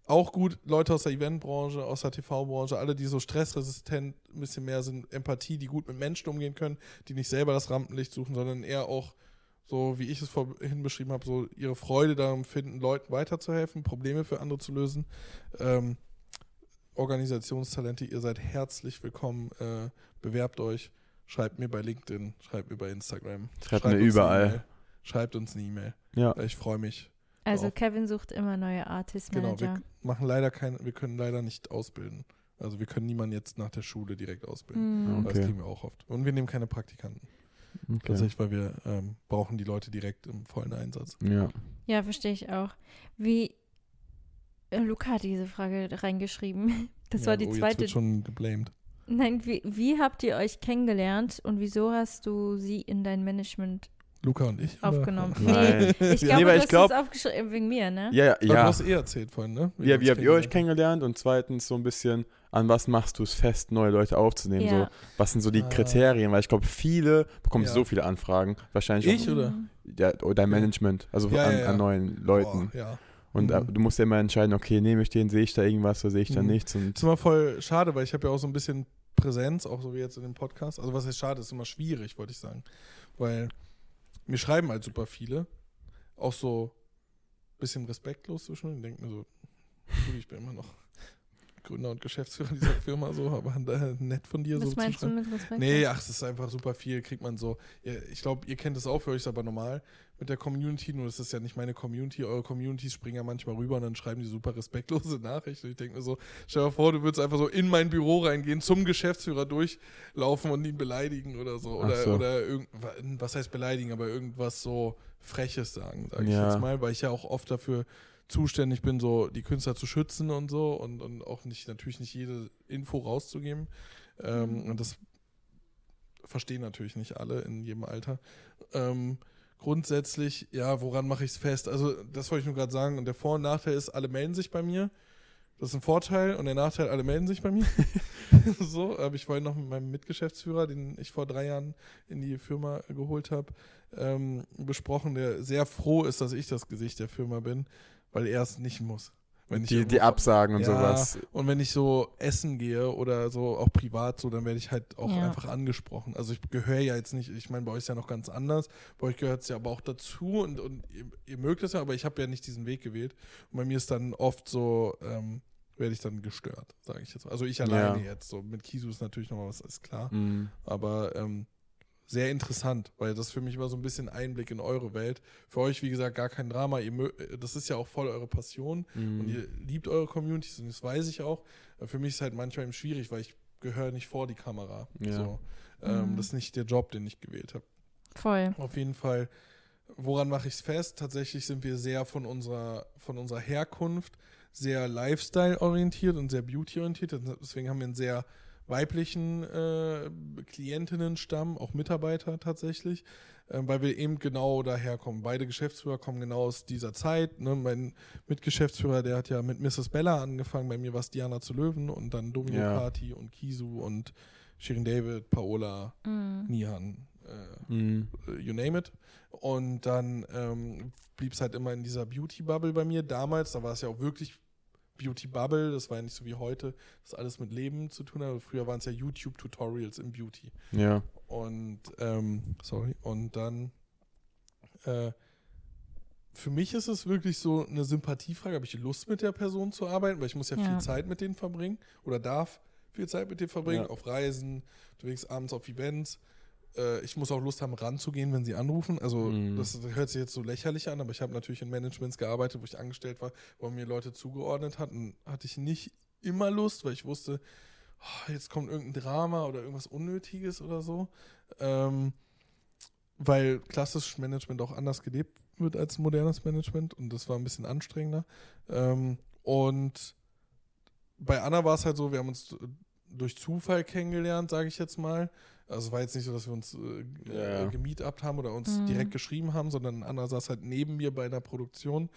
Speaker 3: auch gut, Leute aus der Eventbranche, aus der TV-Branche, alle, die so stressresistent ein bisschen mehr sind, Empathie, die gut mit Menschen umgehen können, die nicht selber das Rampenlicht suchen, sondern eher auch, so wie ich es vorhin beschrieben habe, so ihre Freude darum finden, Leuten weiterzuhelfen, Probleme für andere zu lösen. Ähm, Organisationstalente, ihr seid herzlich willkommen. Äh, bewerbt euch. Schreibt mir bei LinkedIn, schreibt mir bei Instagram.
Speaker 2: Schreibt mir
Speaker 3: uns eine
Speaker 2: überall.
Speaker 3: E-Mail. Schreibt uns eine E-Mail.
Speaker 2: Ja.
Speaker 3: Ich freue mich.
Speaker 1: Also
Speaker 3: Auch.
Speaker 1: Kevin sucht immer neue Artist
Speaker 3: Genau, wir machen leider kein, wir können leider nicht ausbilden. Also wir können niemanden jetzt nach der Schule direkt ausbilden.
Speaker 1: Mhm.
Speaker 3: Aber Das
Speaker 2: Okay.
Speaker 3: kriegen wir auch oft. Und wir nehmen keine Praktikanten.
Speaker 2: Okay.
Speaker 3: Tatsächlich, weil wir ähm, brauchen die Leute direkt im vollen Einsatz.
Speaker 2: Ja.
Speaker 1: Ja, verstehe ich auch. Wie äh, Luca hat diese Frage reingeschrieben. Das
Speaker 3: ja,
Speaker 1: war die
Speaker 3: oh, Jetzt
Speaker 1: zweite.
Speaker 3: wird schon geblamed.
Speaker 1: Nein, wie, wie habt ihr euch kennengelernt und wieso hast du sie in dein Management
Speaker 3: Luca und ich. oder?
Speaker 1: aufgenommen?
Speaker 2: Nein.
Speaker 1: Nee, ich
Speaker 3: Ja.
Speaker 1: glaube,
Speaker 2: Nee,
Speaker 1: du
Speaker 2: ich
Speaker 1: hast
Speaker 2: glaub-
Speaker 1: es aufgeschrieben wegen mir, ne?
Speaker 2: Ja, ja,
Speaker 3: Aber Du
Speaker 2: ja.
Speaker 3: hast eh erzählt vorhin, ne?
Speaker 2: Wie,
Speaker 3: wir
Speaker 2: wie habt ihr euch
Speaker 3: kennengelernt?
Speaker 2: Und zweitens so ein bisschen, an was machst du es fest, neue Leute aufzunehmen?
Speaker 1: Ja.
Speaker 2: So, was sind so die
Speaker 3: Ah.
Speaker 2: Kriterien? Weil ich glaube, viele bekommen
Speaker 3: Ja.
Speaker 2: so viele Anfragen. Wahrscheinlich
Speaker 3: Ich
Speaker 2: auch
Speaker 3: oder?
Speaker 1: Mhm.
Speaker 2: ja, oder dein
Speaker 3: Ja.
Speaker 2: Management, also
Speaker 3: Ja,
Speaker 2: an,
Speaker 3: ja, ja.
Speaker 2: an neuen Leuten.
Speaker 3: Boah, ja.
Speaker 2: Und
Speaker 3: Mhm.
Speaker 2: äh, du musst ja immer entscheiden, okay, nehme ich den, sehe ich da irgendwas oder sehe ich da
Speaker 3: Mhm.
Speaker 2: nichts. Und
Speaker 3: ist immer voll schade, weil ich habe ja auch so ein bisschen Präsenz, auch so wie jetzt in dem Podcast. Also was heißt schade, ist immer schwierig, wollte ich sagen. Weil mir schreiben halt super viele. Auch so ein bisschen respektlos zwischen. Ich denke mir so, ich bin immer noch Gründer und Geschäftsführer dieser Firma, so, aber da, nett von dir so
Speaker 1: Was
Speaker 3: zu
Speaker 1: meinst du
Speaker 3: schreiben.
Speaker 1: mit Respekt?
Speaker 3: Nee, ach, es ist einfach super viel, kriegt man so. Ja, ich glaube, ihr kennt es auch, für euch ist aber normal mit der Community, nur das ist ja nicht meine Community. Eure Communities springen ja manchmal rüber und dann schreiben die super respektlose Nachrichten. Ich denke mir so, stell dir vor, du würdest einfach so in mein Büro reingehen, zum Geschäftsführer durchlaufen und ihn beleidigen oder so. Oder,
Speaker 2: so.
Speaker 3: oder irgend, was heißt beleidigen, aber irgendwas so Freches sagen, sage ich
Speaker 2: Ja.
Speaker 3: jetzt mal, weil ich ja auch oft dafür zuständig bin, so die Künstler zu schützen und so und, und auch nicht, natürlich nicht jede Info rauszugeben. Ähm, und das verstehen natürlich nicht alle in jedem Alter. Ähm, grundsätzlich, ja, woran mache ich es fest? Also, das wollte ich nur gerade sagen. Und der Vor- und Nachteil ist, alle melden sich bei mir. Das ist ein Vorteil. Und der Nachteil, alle melden sich bei mir. so, habe ich vorhin noch mit meinem Mitgeschäftsführer, den ich vor drei Jahren in die Firma geholt habe, ähm, besprochen, der sehr froh ist, dass ich das Gesicht der Firma bin, weil er es nicht muss. Wenn ich
Speaker 2: die, die Absagen und
Speaker 3: Ja,
Speaker 2: sowas.
Speaker 3: Und wenn ich so essen gehe oder so auch privat so, dann werde ich halt auch
Speaker 1: Ja.
Speaker 3: einfach angesprochen. Also ich gehöre ja jetzt nicht, ich meine, bei euch ist ja noch ganz anders. Bei euch gehört es ja aber auch dazu und, und ihr, ihr mögt es ja, aber ich habe ja nicht diesen Weg gewählt. Und bei mir ist dann oft so, ähm, werde ich dann gestört, sage ich jetzt. mal. Also ich alleine
Speaker 2: Ja.
Speaker 3: jetzt. So mit Kisu ist natürlich noch was, ist klar.
Speaker 2: Mhm.
Speaker 3: Aber ähm, sehr interessant, weil das für mich immer so ein bisschen Einblick in eure Welt. Für euch, wie gesagt, gar kein Drama. Ihr mö- das ist ja auch voll eure Passion. Und
Speaker 2: Mhm.
Speaker 3: ihr liebt eure Communities und das weiß ich auch. Für mich ist es halt manchmal eben schwierig, weil ich gehöre nicht vor die Kamera.
Speaker 2: Ja.
Speaker 3: So. Ähm,
Speaker 1: Mhm.
Speaker 3: Das ist nicht der Job, den ich gewählt habe.
Speaker 1: Voll.
Speaker 3: Auf jeden Fall, woran mache ich es fest? Tatsächlich sind wir sehr von unserer, von unserer Herkunft sehr Lifestyle-orientiert und sehr Beauty-orientiert. Deswegen haben wir einen sehr weiblichen äh, Klientinnenstamm, auch Mitarbeiter tatsächlich, äh, weil wir eben genau daherkommen. Beide Geschäftsführer kommen genau aus dieser Zeit. Ne? Mein Mitgeschäftsführer, der hat ja mit Mrs. Bella angefangen, bei mir war es Diana zu Löwen und dann Domino
Speaker 2: Ja.
Speaker 3: Party und Kisu und Shirin David, Paola,
Speaker 1: Mhm.
Speaker 3: Nihan, äh,
Speaker 2: Mhm.
Speaker 3: äh, you name it. Und dann ähm, blieb es halt immer in dieser Beauty-Bubble bei mir. Damals, da war es ja auch wirklich Beauty-Bubble, das war ja nicht so wie heute, das alles mit Leben zu tun hat. Früher waren es ja YouTube-Tutorials im Beauty.
Speaker 2: Ja.
Speaker 3: Und, ähm, sorry, und dann, äh, für mich ist es wirklich so eine Sympathiefrage, habe ich Lust mit der Person zu arbeiten, weil ich muss ja,
Speaker 1: Ja.
Speaker 3: viel Zeit mit denen verbringen oder darf viel Zeit mit denen verbringen,
Speaker 2: Ja.
Speaker 3: auf Reisen, unterwegs abends auf Events. Äh, ich muss auch Lust haben, ranzugehen, wenn sie anrufen. Also
Speaker 2: Mhm.
Speaker 3: das hört sich jetzt so lächerlich an, aber ich habe natürlich in Managements gearbeitet, wo ich angestellt war, wo mir Leute zugeordnet hatten, hatte ich nicht immer Lust, weil ich wusste, oh, jetzt kommt irgendein Drama oder irgendwas Unnötiges oder so. Ähm, weil klassisches Management auch anders gelebt wird als modernes Management und das war ein bisschen anstrengender. Ähm, und bei Anna war es halt so, wir haben uns durch Zufall kennengelernt, sage ich jetzt mal. Also es war jetzt nicht so, dass wir uns äh,
Speaker 2: Ja.
Speaker 3: gemietet haben oder uns
Speaker 1: Mhm.
Speaker 3: direkt geschrieben haben, sondern Anna saß halt neben mir bei einer Produktion.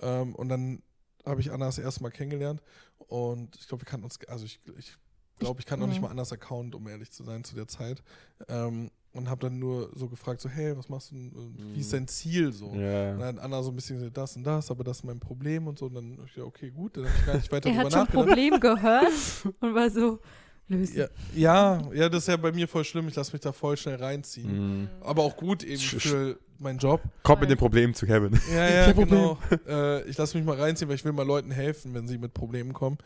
Speaker 3: Ähm, und dann habe ich Anna das erste Mal kennengelernt. Und ich glaube, wir kannten uns, also ich glaube, ich, glaub, ich kannte noch nicht
Speaker 1: Mhm.
Speaker 3: mal Annas Account, um ehrlich zu sein, zu der Zeit. Ähm, und habe dann nur so gefragt, so, hey, was machst du, denn, äh, wie ist dein Ziel so? Und
Speaker 2: Ja.
Speaker 3: dann hat Anna so ein bisschen gesagt, das und das, aber das ist mein Problem und so. Und dann, gesagt, okay, gut, dann habe ich gar nicht weiter
Speaker 1: Er
Speaker 3: drüber
Speaker 1: hat schon
Speaker 3: nachgedacht.
Speaker 1: Problem gehört und war so, lösen.
Speaker 3: Ja, ja, ja, das ist ja bei mir voll schlimm. Ich lasse mich da voll schnell reinziehen.
Speaker 2: Mhm.
Speaker 3: Aber auch gut eben
Speaker 2: Sch-
Speaker 3: für meinen Job.
Speaker 2: Kommt mit dem Problem zu Kevin.
Speaker 3: Ja, ja, genau. Äh, ich lasse mich mal reinziehen, weil ich will mal Leuten helfen, wenn sie mit Problemen kommen.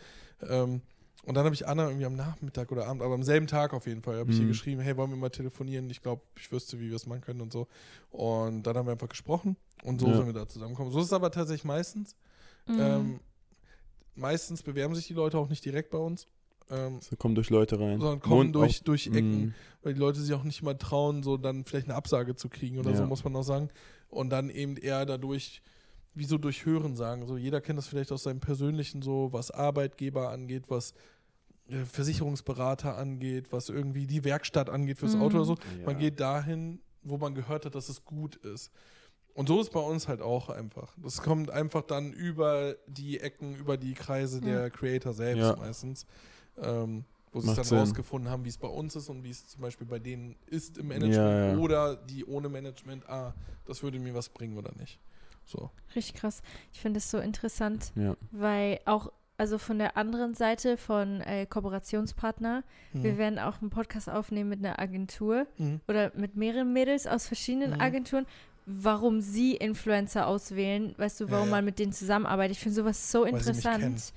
Speaker 3: Ähm, und dann habe ich Anna irgendwie am Nachmittag oder Abend, aber am selben Tag auf jeden Fall, habe ich ihr
Speaker 2: Mhm.
Speaker 3: geschrieben, hey, wollen wir mal telefonieren? Ich glaube, ich wüsste, wie wir es machen können und so. Und dann haben wir einfach gesprochen und so
Speaker 2: Ja.
Speaker 3: sind wir da zusammengekommen. So ist es aber tatsächlich meistens.
Speaker 1: Mhm.
Speaker 3: Ähm, meistens bewerben sich die Leute auch nicht direkt bei uns, ähm,
Speaker 2: So kommen durch Leute rein.
Speaker 3: sondern kommen
Speaker 2: Mond
Speaker 3: durch,
Speaker 2: auf-
Speaker 3: durch Ecken
Speaker 2: Mhm.
Speaker 3: weil die Leute sich auch nicht mal trauen, so dann vielleicht eine Absage zu kriegen oder so,
Speaker 2: Ja.
Speaker 3: muss man auch sagen. Und dann eben eher dadurch, wie so durch Hören sagen. So, jeder kennt das vielleicht aus seinem persönlichen, so was Arbeitgeber angeht, was äh, Versicherungsberater angeht, was irgendwie die Werkstatt angeht fürs
Speaker 1: Mhm.
Speaker 3: Auto oder so.
Speaker 2: Ja.
Speaker 3: Man geht dahin, wo man gehört hat, dass es gut ist. Und so ist bei uns halt auch einfach. Das kommt einfach dann über die Ecken, über die Kreise der Creator selbst
Speaker 2: Ja.
Speaker 3: meistens. Ähm, wo sie es dann
Speaker 2: Sinn.
Speaker 3: rausgefunden haben, wie es bei uns ist und wie es zum Beispiel bei denen ist im Management
Speaker 2: Ja, ja.
Speaker 3: oder die ohne Management, ah, das würde mir was bringen oder nicht. So.
Speaker 1: Richtig krass. Ich finde es so interessant,
Speaker 2: Ja.
Speaker 1: weil auch, also von der anderen Seite von äh, Kooperationspartner, wir werden auch einen Podcast aufnehmen mit einer Agentur
Speaker 3: Mhm.
Speaker 1: oder mit mehreren Mädels aus verschiedenen
Speaker 3: Mhm.
Speaker 1: Agenturen, warum sie Influencer auswählen, weißt du, warum
Speaker 3: Ja, ja.
Speaker 1: man mit denen zusammenarbeitet. Ich finde sowas so
Speaker 3: Weil sie mich
Speaker 1: interessant.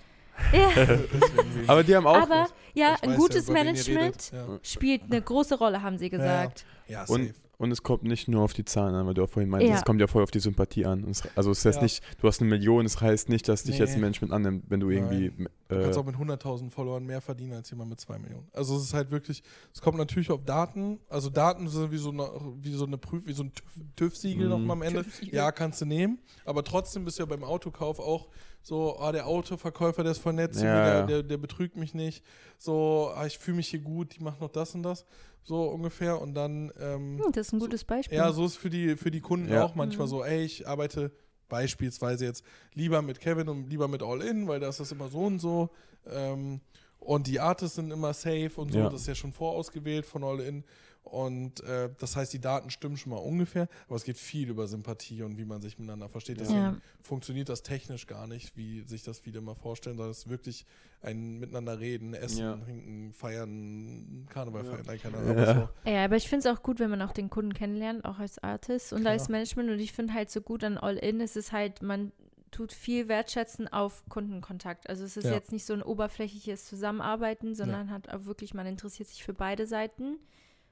Speaker 1: Ja,
Speaker 2: Aber die haben auch.
Speaker 1: aber ja,
Speaker 3: ich
Speaker 1: ein gutes
Speaker 3: ihr
Speaker 1: Management
Speaker 3: redet.
Speaker 1: spielt eine große Rolle, haben sie gesagt.
Speaker 3: Ja, ja
Speaker 2: und,
Speaker 3: safe.
Speaker 2: und es kommt nicht nur auf die Zahlen an, weil du auch vorhin meintest,
Speaker 1: Ja.
Speaker 2: es kommt ja voll auf die Sympathie an. Es, also es heißt
Speaker 3: Ja.
Speaker 2: nicht, du hast eine Million, es heißt nicht, dass dich
Speaker 3: Nee.
Speaker 2: jetzt ein Management annimmt, wenn du irgendwie.
Speaker 3: Du
Speaker 2: Äh,
Speaker 3: kannst auch mit 100.000 Followern mehr verdienen als jemand mit 2 Millionen. Also es ist halt wirklich, es kommt natürlich auf Daten. Also Daten sind wie so eine, wie so eine Prüf, wie so ein TÜV- TÜV-Siegel
Speaker 2: Mhm.
Speaker 3: noch mal am Ende. Ja, kannst du nehmen. Aber trotzdem bist du ja beim Autokauf auch so, ah, der Autoverkäufer, der ist voll nett zu
Speaker 2: Ja,
Speaker 3: mir, der,
Speaker 2: ja.
Speaker 3: der, der betrügt mich nicht. So, ah, ich fühle mich hier gut, die macht noch das und das. So ungefähr. Und dann, ähm,
Speaker 1: Hm, das ist ein gutes Beispiel.
Speaker 3: ja, so ist für die, für die Kunden
Speaker 2: Ja.
Speaker 3: auch manchmal
Speaker 1: Mhm.
Speaker 3: so, ey, ich arbeite beispielsweise jetzt lieber mit Kevin und lieber mit All In, weil da ist das immer so und so. Ähm, und die Artists sind immer safe und so,
Speaker 2: Ja.
Speaker 3: das ist ja schon vorausgewählt von All In. Und äh, das heißt, die Daten stimmen schon mal ungefähr, aber es geht viel über Sympathie und wie man sich miteinander versteht. Deswegen
Speaker 1: Ja.
Speaker 3: funktioniert das technisch gar nicht, wie sich das viele immer vorstellen, sondern es ist wirklich ein Miteinander reden, essen,
Speaker 2: Ja.
Speaker 3: trinken, feiern, Karneval
Speaker 2: Ja.
Speaker 3: feiern, nein, keine Ahnung,
Speaker 2: Ja.
Speaker 3: so.
Speaker 1: Ja, aber ich finde es auch gut, wenn man auch den Kunden kennenlernt, auch als Artist und
Speaker 3: Klar.
Speaker 1: als Management. Und ich finde halt so gut an All-In, es ist halt, man tut viel Wertschätzen auf Kundenkontakt. Also es ist
Speaker 3: Ja.
Speaker 1: jetzt nicht so ein oberflächliches Zusammenarbeiten, sondern hat auch wirklich, man interessiert sich für beide Seiten.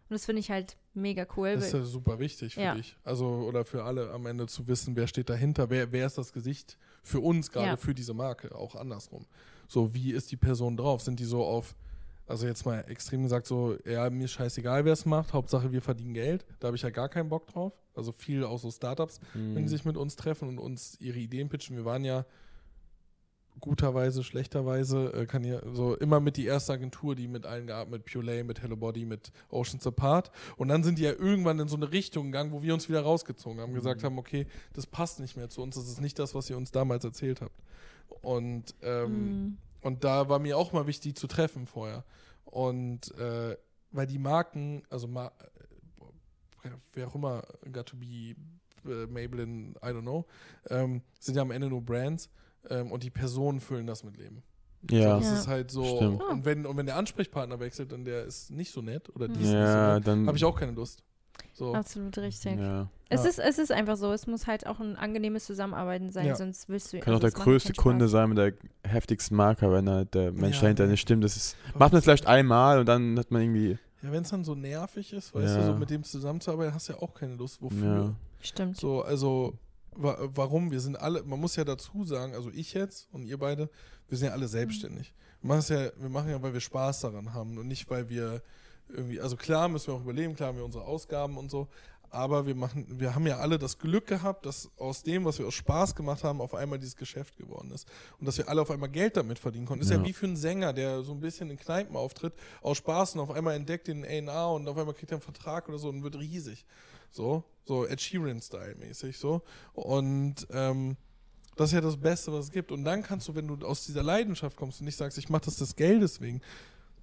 Speaker 1: Und das finde ich halt mega cool.
Speaker 3: Das ist ja super wichtig für
Speaker 1: Ja.
Speaker 3: dich. Also, oder für alle am Ende zu wissen, wer steht dahinter, wer, wer ist das Gesicht für uns gerade,
Speaker 1: Ja.
Speaker 3: für diese Marke, auch andersrum. So, wie ist die Person drauf? Sind die so auf, also jetzt mal extrem gesagt, so, ja, mir ist scheißegal, wer es macht, Hauptsache wir verdienen Geld. Da habe ich ja gar keinen Bock drauf. Also viel auch so Startups,
Speaker 2: Mhm.
Speaker 3: wenn die sich mit uns treffen und uns ihre Ideen pitchen. Wir waren ja guterweise, schlechterweise, äh, kann ja so immer mit die erste Agentur, die mit allen gearbeitet, mit Pure mit Hello Body, mit Oceans Apart. Und dann sind die ja irgendwann in so eine Richtung gegangen, wo wir uns wieder rausgezogen haben, gesagt haben, okay, das passt nicht mehr zu uns, das ist nicht das, was ihr uns damals erzählt habt. Und, ähm,
Speaker 1: Mm,
Speaker 3: und da war mir auch mal wichtig, die zu treffen vorher. Und äh, weil die Marken, also Ma äh, wer auch immer, got to be äh, Maybelline, I don't know, ähm, sind ja am Ende nur Brands ähm, und die Personen füllen das mit Leben.
Speaker 2: Ja.
Speaker 3: Das
Speaker 1: Ja.
Speaker 3: ist halt so.
Speaker 2: Stimmt.
Speaker 3: Und wenn, und wenn der Ansprechpartner wechselt und der ist nicht so nett oder die ist nicht so
Speaker 2: Ja,
Speaker 3: nett,
Speaker 2: dann.
Speaker 3: habe ich auch keine Lust. So.
Speaker 1: absolut richtig.
Speaker 2: Ja.
Speaker 1: Es,
Speaker 3: Ja.
Speaker 1: ist, es ist einfach so, es muss halt auch ein angenehmes Zusammenarbeiten sein,
Speaker 3: Ja.
Speaker 1: sonst willst du
Speaker 2: Kann auch
Speaker 1: also
Speaker 2: der
Speaker 1: es macht
Speaker 2: größte Kunde sein mit der heftigsten Marke, wenn halt der Mensch
Speaker 3: Ja,
Speaker 2: dahinter nicht stimmt. Das ist, macht man vielleicht einmal und dann hat man irgendwie.
Speaker 3: Ja, wenn es dann so nervig ist, weißt
Speaker 2: Ja.
Speaker 3: du, so mit dem zusammenzuarbeiten, hast du ja auch keine Lust. Wofür?
Speaker 2: Ja.
Speaker 1: Stimmt.
Speaker 3: So, also wa warum? Wir sind alle, man muss ja dazu sagen, also ich jetzt und ihr beide, wir sind ja alle selbstständig. Wir machen es ja, wir machen ja, weil wir Spaß daran haben und nicht, weil wir irgendwie, also klar müssen wir auch überleben, klar haben wir unsere Ausgaben und so, aber wir machen, wir haben ja alle das Glück gehabt, dass aus dem, was wir aus Spaß gemacht haben, auf einmal dieses Geschäft geworden ist. Und dass wir alle auf einmal Geld damit verdienen konnten. Ist ja,
Speaker 2: Ja.
Speaker 3: wie für einen Sänger, der so ein bisschen in Kneipen auftritt, aus Spaß und auf einmal entdeckt den A&R und auf einmal kriegt er einen Vertrag oder so und wird riesig. So, so Ed Sheeran-Style mäßig so. Und ähm, das ist ja das Beste, was es gibt. Und dann kannst du, wenn du aus dieser Leidenschaft kommst und nicht sagst, ich mache das des Geldes wegen,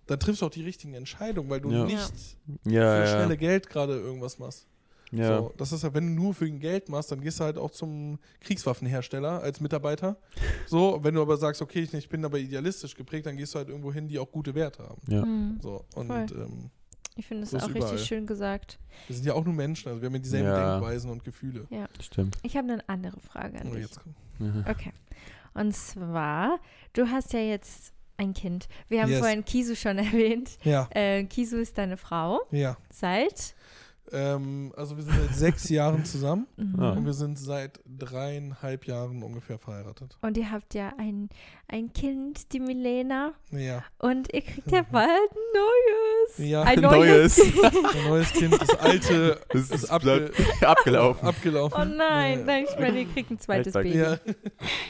Speaker 3: dann triffst du auch die richtigen Entscheidungen, weil du
Speaker 2: Ja.
Speaker 3: nicht
Speaker 2: Ja,
Speaker 3: für
Speaker 2: ja.
Speaker 3: schnelle Geld gerade irgendwas machst.
Speaker 2: ja.
Speaker 3: So, das ist ja, wenn du nur für den Geld machst, dann gehst du halt auch zum Kriegswaffenhersteller als Mitarbeiter. So, wenn du aber sagst, okay, ich, ich bin aber idealistisch geprägt, dann gehst du halt irgendwo hin, die auch gute Werte haben.
Speaker 2: ja.
Speaker 1: Mhm.
Speaker 3: So, und
Speaker 1: Voll.
Speaker 3: ähm,
Speaker 1: Ich finde das
Speaker 3: ist
Speaker 1: auch
Speaker 3: überall.
Speaker 1: richtig schön gesagt.
Speaker 3: wir sind ja auch nur Menschen, also wir haben ja dieselben
Speaker 2: Ja.
Speaker 3: Denkweisen und Gefühle.
Speaker 2: Stimmt.
Speaker 1: Ich habe eine andere Frage an
Speaker 3: Oh,
Speaker 1: dich.
Speaker 3: jetzt kommt.
Speaker 2: Mhm.
Speaker 1: Okay. Und zwar, du hast ja jetzt ein Kind. Wir haben
Speaker 3: Yes.
Speaker 1: vorhin Kisu schon erwähnt.
Speaker 3: Ja,
Speaker 1: Äh, Kisu ist deine Frau.
Speaker 3: ja.
Speaker 1: Seit?
Speaker 3: Ähm, also wir sind seit sechs Jahren zusammen
Speaker 1: Mhm.
Speaker 3: Und wir sind seit dreieinhalb Jahren ungefähr verheiratet.
Speaker 1: Und ihr habt ja ein, ein Kind, die Milena.
Speaker 3: Ja,
Speaker 1: Und ihr kriegt ja bald ein neues.
Speaker 3: Ja,
Speaker 1: ein neues.
Speaker 3: ein neues Kind, das alte
Speaker 2: Das
Speaker 3: ist
Speaker 2: ist
Speaker 3: abge
Speaker 2: abgelaufen.
Speaker 3: abgelaufen.
Speaker 1: Oh nein,
Speaker 3: Ja.
Speaker 1: nein, ich meine, ihr kriegt ein zweites Baby.
Speaker 3: Ja,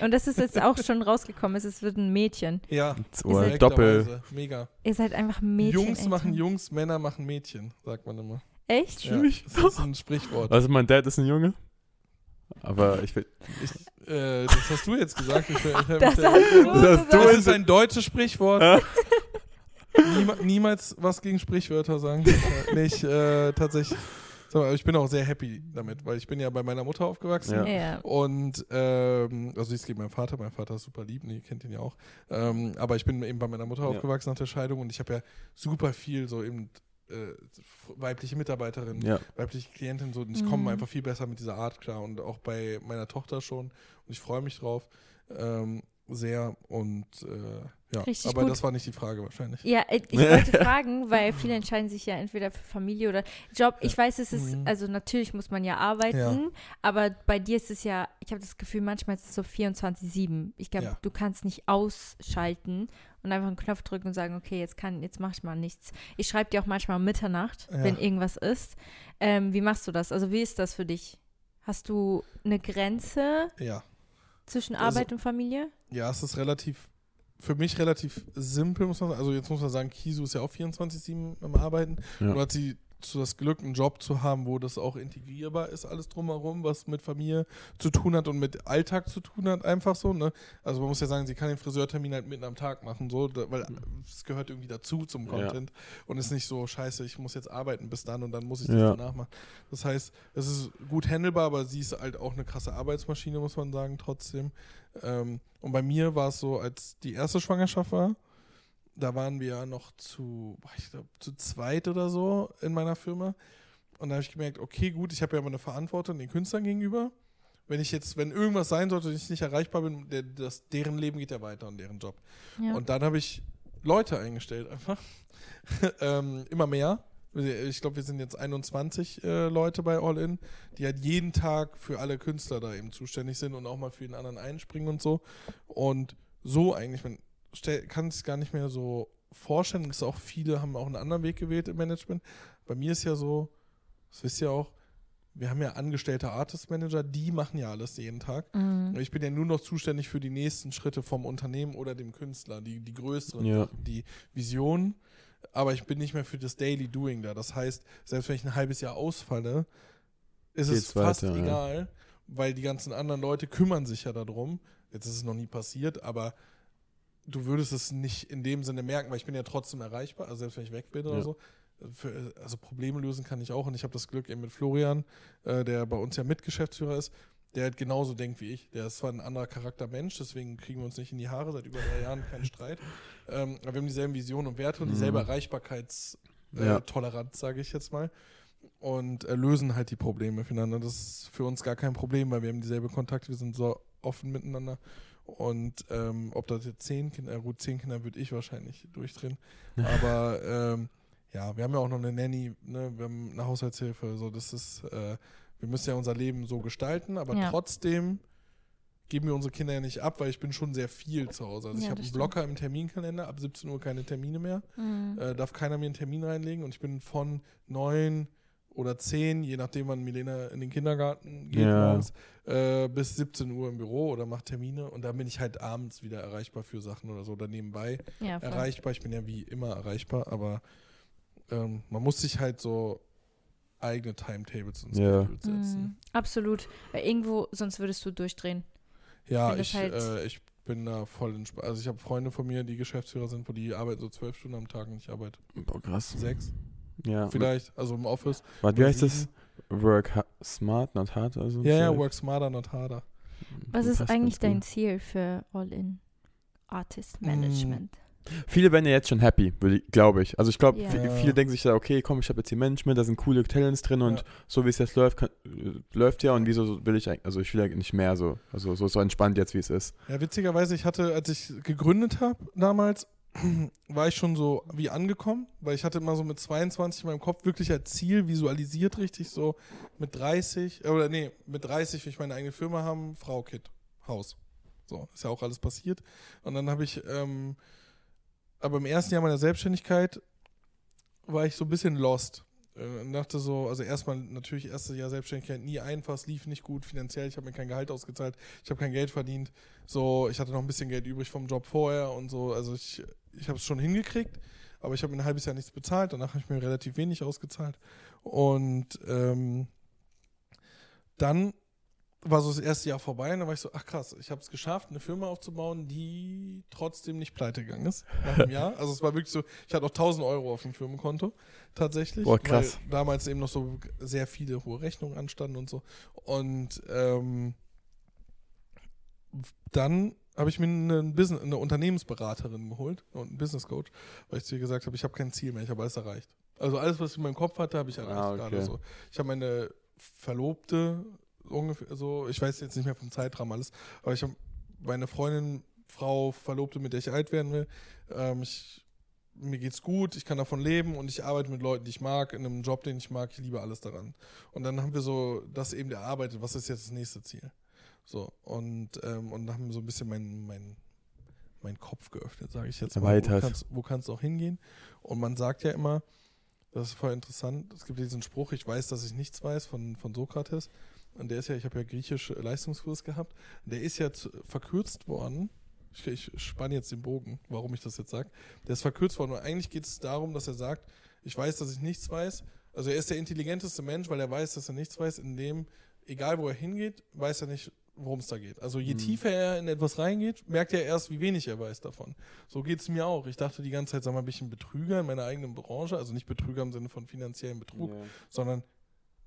Speaker 1: Und das ist jetzt auch schon rausgekommen. Es ist- wird ein Mädchen.
Speaker 3: ja.
Speaker 1: Seid-
Speaker 2: Doppel.
Speaker 3: Mega.
Speaker 1: Ihr seid einfach Mädchen.
Speaker 3: Jungs machen Jungs, Männer machen Mädchen, sagt man immer.
Speaker 1: Echt?
Speaker 3: Ja, das ist ein Sprichwort.
Speaker 2: Also mein Dad ist ein Junge. Aber ich will.
Speaker 3: Ich, äh, das hast du jetzt gesagt. Ich, ich, ich,
Speaker 1: Das
Speaker 3: ich,
Speaker 1: hast du
Speaker 2: Das hast du
Speaker 3: das ist ein deutsches Sprichwort.
Speaker 2: Ja.
Speaker 3: Niema, niemals was gegen Sprichwörter sagen. Nicht, äh, tatsächlich. Sag mal, ich bin auch sehr happy damit, weil ich bin ja bei meiner Mutter aufgewachsen.
Speaker 2: Ja.
Speaker 1: Ja.
Speaker 3: Und ähm, also es geht meinem Vater, mein Vater ist super lieb, ne, ihr kennt ihn ja auch. Ähm, aber ich bin eben bei meiner Mutter
Speaker 2: Ja.
Speaker 3: aufgewachsen nach der Scheidung und ich habe ja super viel so eben äh, weibliche Mitarbeiterinnen,
Speaker 2: Ja.
Speaker 3: weibliche Klientinnen, so und ich
Speaker 1: Mhm.
Speaker 3: komme einfach viel besser mit dieser Art klar und auch bei meiner Tochter schon und ich freue mich drauf ähm, sehr und äh, ja,
Speaker 1: Richtig
Speaker 3: aber
Speaker 1: gut.
Speaker 3: das war nicht die Frage wahrscheinlich.
Speaker 1: Ja, äh, ich wollte fragen, weil viele entscheiden sich ja entweder für Familie oder Job. Ich weiß, es ist,
Speaker 3: Mhm.
Speaker 1: also natürlich muss man ja arbeiten,
Speaker 3: Ja.
Speaker 1: aber bei dir ist es ja, ich habe das Gefühl, manchmal ist es so 24-7. Ich glaube,
Speaker 3: Ja.
Speaker 1: du kannst nicht ausschalten und einfach einen Knopf drücken und sagen, okay, jetzt kann, jetzt mach ich mal nichts. Ich schreibe dir auch manchmal um Mitternacht,
Speaker 3: Ja.
Speaker 1: wenn irgendwas ist. Ähm, wie machst du das? Also wie ist das für dich? Hast du eine Grenze
Speaker 3: Ja.
Speaker 1: zwischen
Speaker 3: Also-
Speaker 1: Arbeit und Familie?
Speaker 3: Ja, es ist relativ, für mich relativ simpel, muss man sagen. Also jetzt muss man sagen, Kisu ist ja auch 24-7 am Arbeiten.
Speaker 2: Ja.
Speaker 3: Und hat sie das Glück, einen Job zu haben, wo das auch integrierbar ist, alles drumherum, was mit Familie zu tun hat und mit Alltag zu tun hat, einfach so. Ne? Also man muss ja sagen, sie kann den Friseurtermin halt mitten am Tag machen, so, weil es gehört irgendwie dazu zum
Speaker 2: Ja.
Speaker 3: Content und ist nicht so, scheiße, ich muss jetzt arbeiten bis dann und dann muss ich das
Speaker 2: Ja.
Speaker 3: danach machen. Das heißt, es ist gut handelbar, aber sie ist halt auch eine krasse Arbeitsmaschine, muss man sagen, trotzdem. Ähm, und bei mir war es so, als die erste Schwangerschaft war, da waren wir ja noch zu, ich glaube, zu zweit oder so in meiner Firma. Und da habe ich gemerkt, okay, gut, ich habe ja immer eine Verantwortung den Künstlern gegenüber. Wenn ich jetzt, wenn irgendwas sein sollte und ich nicht erreichbar bin, der, das, deren Leben geht ja weiter und deren Job.
Speaker 1: Ja.
Speaker 3: Und dann habe ich Leute eingestellt einfach. ähm, immer mehr. Ich glaube, wir sind jetzt 21 äh, Leute bei All In, die halt jeden Tag für alle Künstler da eben zuständig sind und auch mal für den anderen einspringen und so. Und so eigentlich, stell- kann es gar nicht mehr so vorstellen. Es ist auch viele haben auch einen anderen Weg gewählt im Management. Bei mir ist ja so, das wisst ihr auch, wir haben ja angestellte Artist Manager, die machen ja alles jeden Tag.
Speaker 1: Mhm.
Speaker 3: Ich bin ja nur noch zuständig für die nächsten Schritte vom Unternehmen oder dem Künstler, die, die größeren
Speaker 2: Ja.
Speaker 3: Die Vision. Aber ich bin nicht mehr für das Daily Doing da. Das heißt, selbst wenn ich ein halbes Jahr ausfalle, ist es
Speaker 2: Geht's
Speaker 3: fast
Speaker 2: weiter, ja.
Speaker 3: egal, weil die ganzen anderen Leute kümmern sich ja darum. Jetzt ist es noch nie passiert, aber du würdest es nicht in dem Sinne merken, weil ich bin ja trotzdem erreichbar, also selbst wenn ich weg bin oder
Speaker 2: Ja.
Speaker 3: so. Für, also Probleme lösen kann ich auch und ich habe das Glück eben mit Florian, äh, der bei uns ja Mitgeschäftsführer ist, der halt genauso denkt wie ich. Der ist zwar ein anderer Charakter Mensch, deswegen kriegen wir uns nicht in die Haare, seit über drei Jahren keinen Streit. Ähm, aber wir haben dieselben Visionen und Werte und dieselbe
Speaker 2: Mhm.
Speaker 3: Erreichbarkeitstoleranz, äh, sage ich jetzt mal. Und äh, lösen halt die Probleme füreinander. Das ist für uns gar kein Problem, weil wir haben dieselbe Kontakte, wir sind so offen miteinander. Und ähm, ob das jetzt zehn Kinder, äh, gut, zehn Kinder würde ich wahrscheinlich durchdrehen. Aber ähm, ja, wir haben ja auch noch eine Nanny, ne? wir haben eine Haushaltshilfe, so das ist, äh, wir müssen ja unser Leben so gestalten, aber
Speaker 1: Ja.
Speaker 3: trotzdem geben wir unsere Kinder ja nicht ab, weil ich bin schon sehr viel zu Hause. Also
Speaker 1: Ja,
Speaker 3: ich habe einen Blocker im Terminkalender, ab 17 Uhr keine Termine mehr,
Speaker 1: Mhm.
Speaker 3: äh, darf keiner mir einen Termin reinlegen und ich bin von 9 oder 10, je nachdem wann Milena in den Kindergarten geht
Speaker 2: Ja.
Speaker 3: morgens, äh, bis 17 Uhr im Büro oder macht Termine und dann bin ich halt abends wieder erreichbar für Sachen oder so oder nebenbei
Speaker 1: Ja,
Speaker 3: erreichbar. Ich bin ja wie immer erreichbar, aber ähm, man muss sich halt so eigene Timetables und
Speaker 2: Ja.
Speaker 3: Schedules setzen.
Speaker 1: Mhm. Absolut. Weil irgendwo, sonst würdest du durchdrehen.
Speaker 3: Ja, ich,
Speaker 1: halt-
Speaker 3: äh, ich bin da voll entspannt. Also ich habe Freunde von mir, die Geschäftsführer sind, wo die arbeiten so zwölf Stunden am Tag und ich arbeite
Speaker 2: Boah, krass.
Speaker 3: sechs
Speaker 2: Ja.
Speaker 3: vielleicht, also im Office.
Speaker 2: Warte, wie heißt das? Work smart, not hard? Also
Speaker 3: Ja, ja, work smarter, not harder.
Speaker 1: Was ist eigentlich
Speaker 2: gut.
Speaker 1: dein Ziel für All-In Artist Management?
Speaker 2: Viele werden ja jetzt schon happy, glaube ich. Also ich glaube,
Speaker 1: Ja.
Speaker 2: vi-
Speaker 3: Ja.
Speaker 2: viele denken sich ja, okay, komm, ich habe jetzt hier Management, da sind coole Talents drin und
Speaker 3: Ja.
Speaker 2: so wie es jetzt läuft, kann, äh, läuft ja und wieso will ich eigentlich, also ich will ja nicht mehr so, also so, so entspannt jetzt, wie es ist.
Speaker 3: Ja, witzigerweise, ich hatte, als ich gegründet habe damals, war ich schon so wie angekommen, weil ich hatte immer so mit 22 in meinem Kopf wirklich als Ziel visualisiert, richtig so mit 30, äh, oder nee, mit 30 will ich meine eigene Firma haben, Frau, Kind, Haus. So, ist ja auch alles passiert. Und dann habe ich, ähm, aber im ersten Jahr meiner Selbstständigkeit war ich so ein bisschen lost. Äh, und dachte so, also erstmal natürlich erstes Jahr Selbstständigkeit nie einfach, es lief nicht gut finanziell, ich habe mir kein Gehalt ausgezahlt, ich habe kein Geld verdient. So, ich hatte noch ein bisschen Geld übrig vom Job vorher und so, also ich, ich habe es schon hingekriegt, aber ich habe mir ein halbes Jahr nichts bezahlt, danach habe ich mir relativ wenig ausgezahlt. Und ähm, dann war so das erste Jahr vorbei und dann war ich so, ach krass, ich habe es geschafft, eine Firma aufzubauen, die trotzdem nicht pleite gegangen ist nach einem Jahr. Also es war wirklich so, ich hatte auch 1000 Euro auf dem Firmenkonto tatsächlich.
Speaker 2: Boah, krass.
Speaker 3: Weil damals eben noch so sehr viele hohe Rechnungen anstanden und so. Und ähm, dann habe ich mir eine, Business, eine Unternehmensberaterin geholt und einen Business Coach, weil ich zu ihr gesagt habe, ich habe kein Ziel mehr, ich habe alles erreicht. Also alles, was ich in meinem Kopf hatte, habe ich erreicht
Speaker 2: Ah, okay.
Speaker 3: gerade so. Ich habe meine Verlobte ungefähr so, ich weiß jetzt nicht mehr vom Zeitrahmen alles, aber ich habe meine Freundin, Frau, Verlobte, mit der ich alt werden will. Ähm, ich, mir geht's gut, ich kann davon leben und ich arbeite mit Leuten, die ich mag, in einem Job, den ich mag, ich liebe alles daran. Und dann haben wir so das eben erarbeitet, was ist jetzt das nächste Ziel? So, und, ähm, und haben wir so ein bisschen meinen mein, mein Kopf geöffnet, sage ich jetzt mal. Wo kannst, wo kannst du auch hingehen? Und man sagt ja immer, das ist voll interessant, es gibt diesen Spruch, ich weiß, dass ich nichts weiß, von, von Sokrates. Und der ist ja, ich habe ja griechisch Leistungskurs gehabt, der ist ja zu, verkürzt worden. Ich, ich spanne jetzt den Bogen, warum ich das jetzt sage. Der ist verkürzt worden. Und eigentlich geht es darum, dass er sagt, ich weiß, dass ich nichts weiß. Also er ist der intelligenteste Mensch, weil er weiß, dass er nichts weiß, in dem, egal wo er hingeht, weiß er nicht, worum es da geht. Also je
Speaker 2: Mhm.
Speaker 3: tiefer er in etwas reingeht, merkt er erst, wie wenig er weiß davon. So geht es mir auch. Ich dachte die ganze Zeit, sag mal, bin ich ein Betrüger in meiner eigenen Branche. Also nicht Betrüger im Sinne von finanziellen Betrug, sondern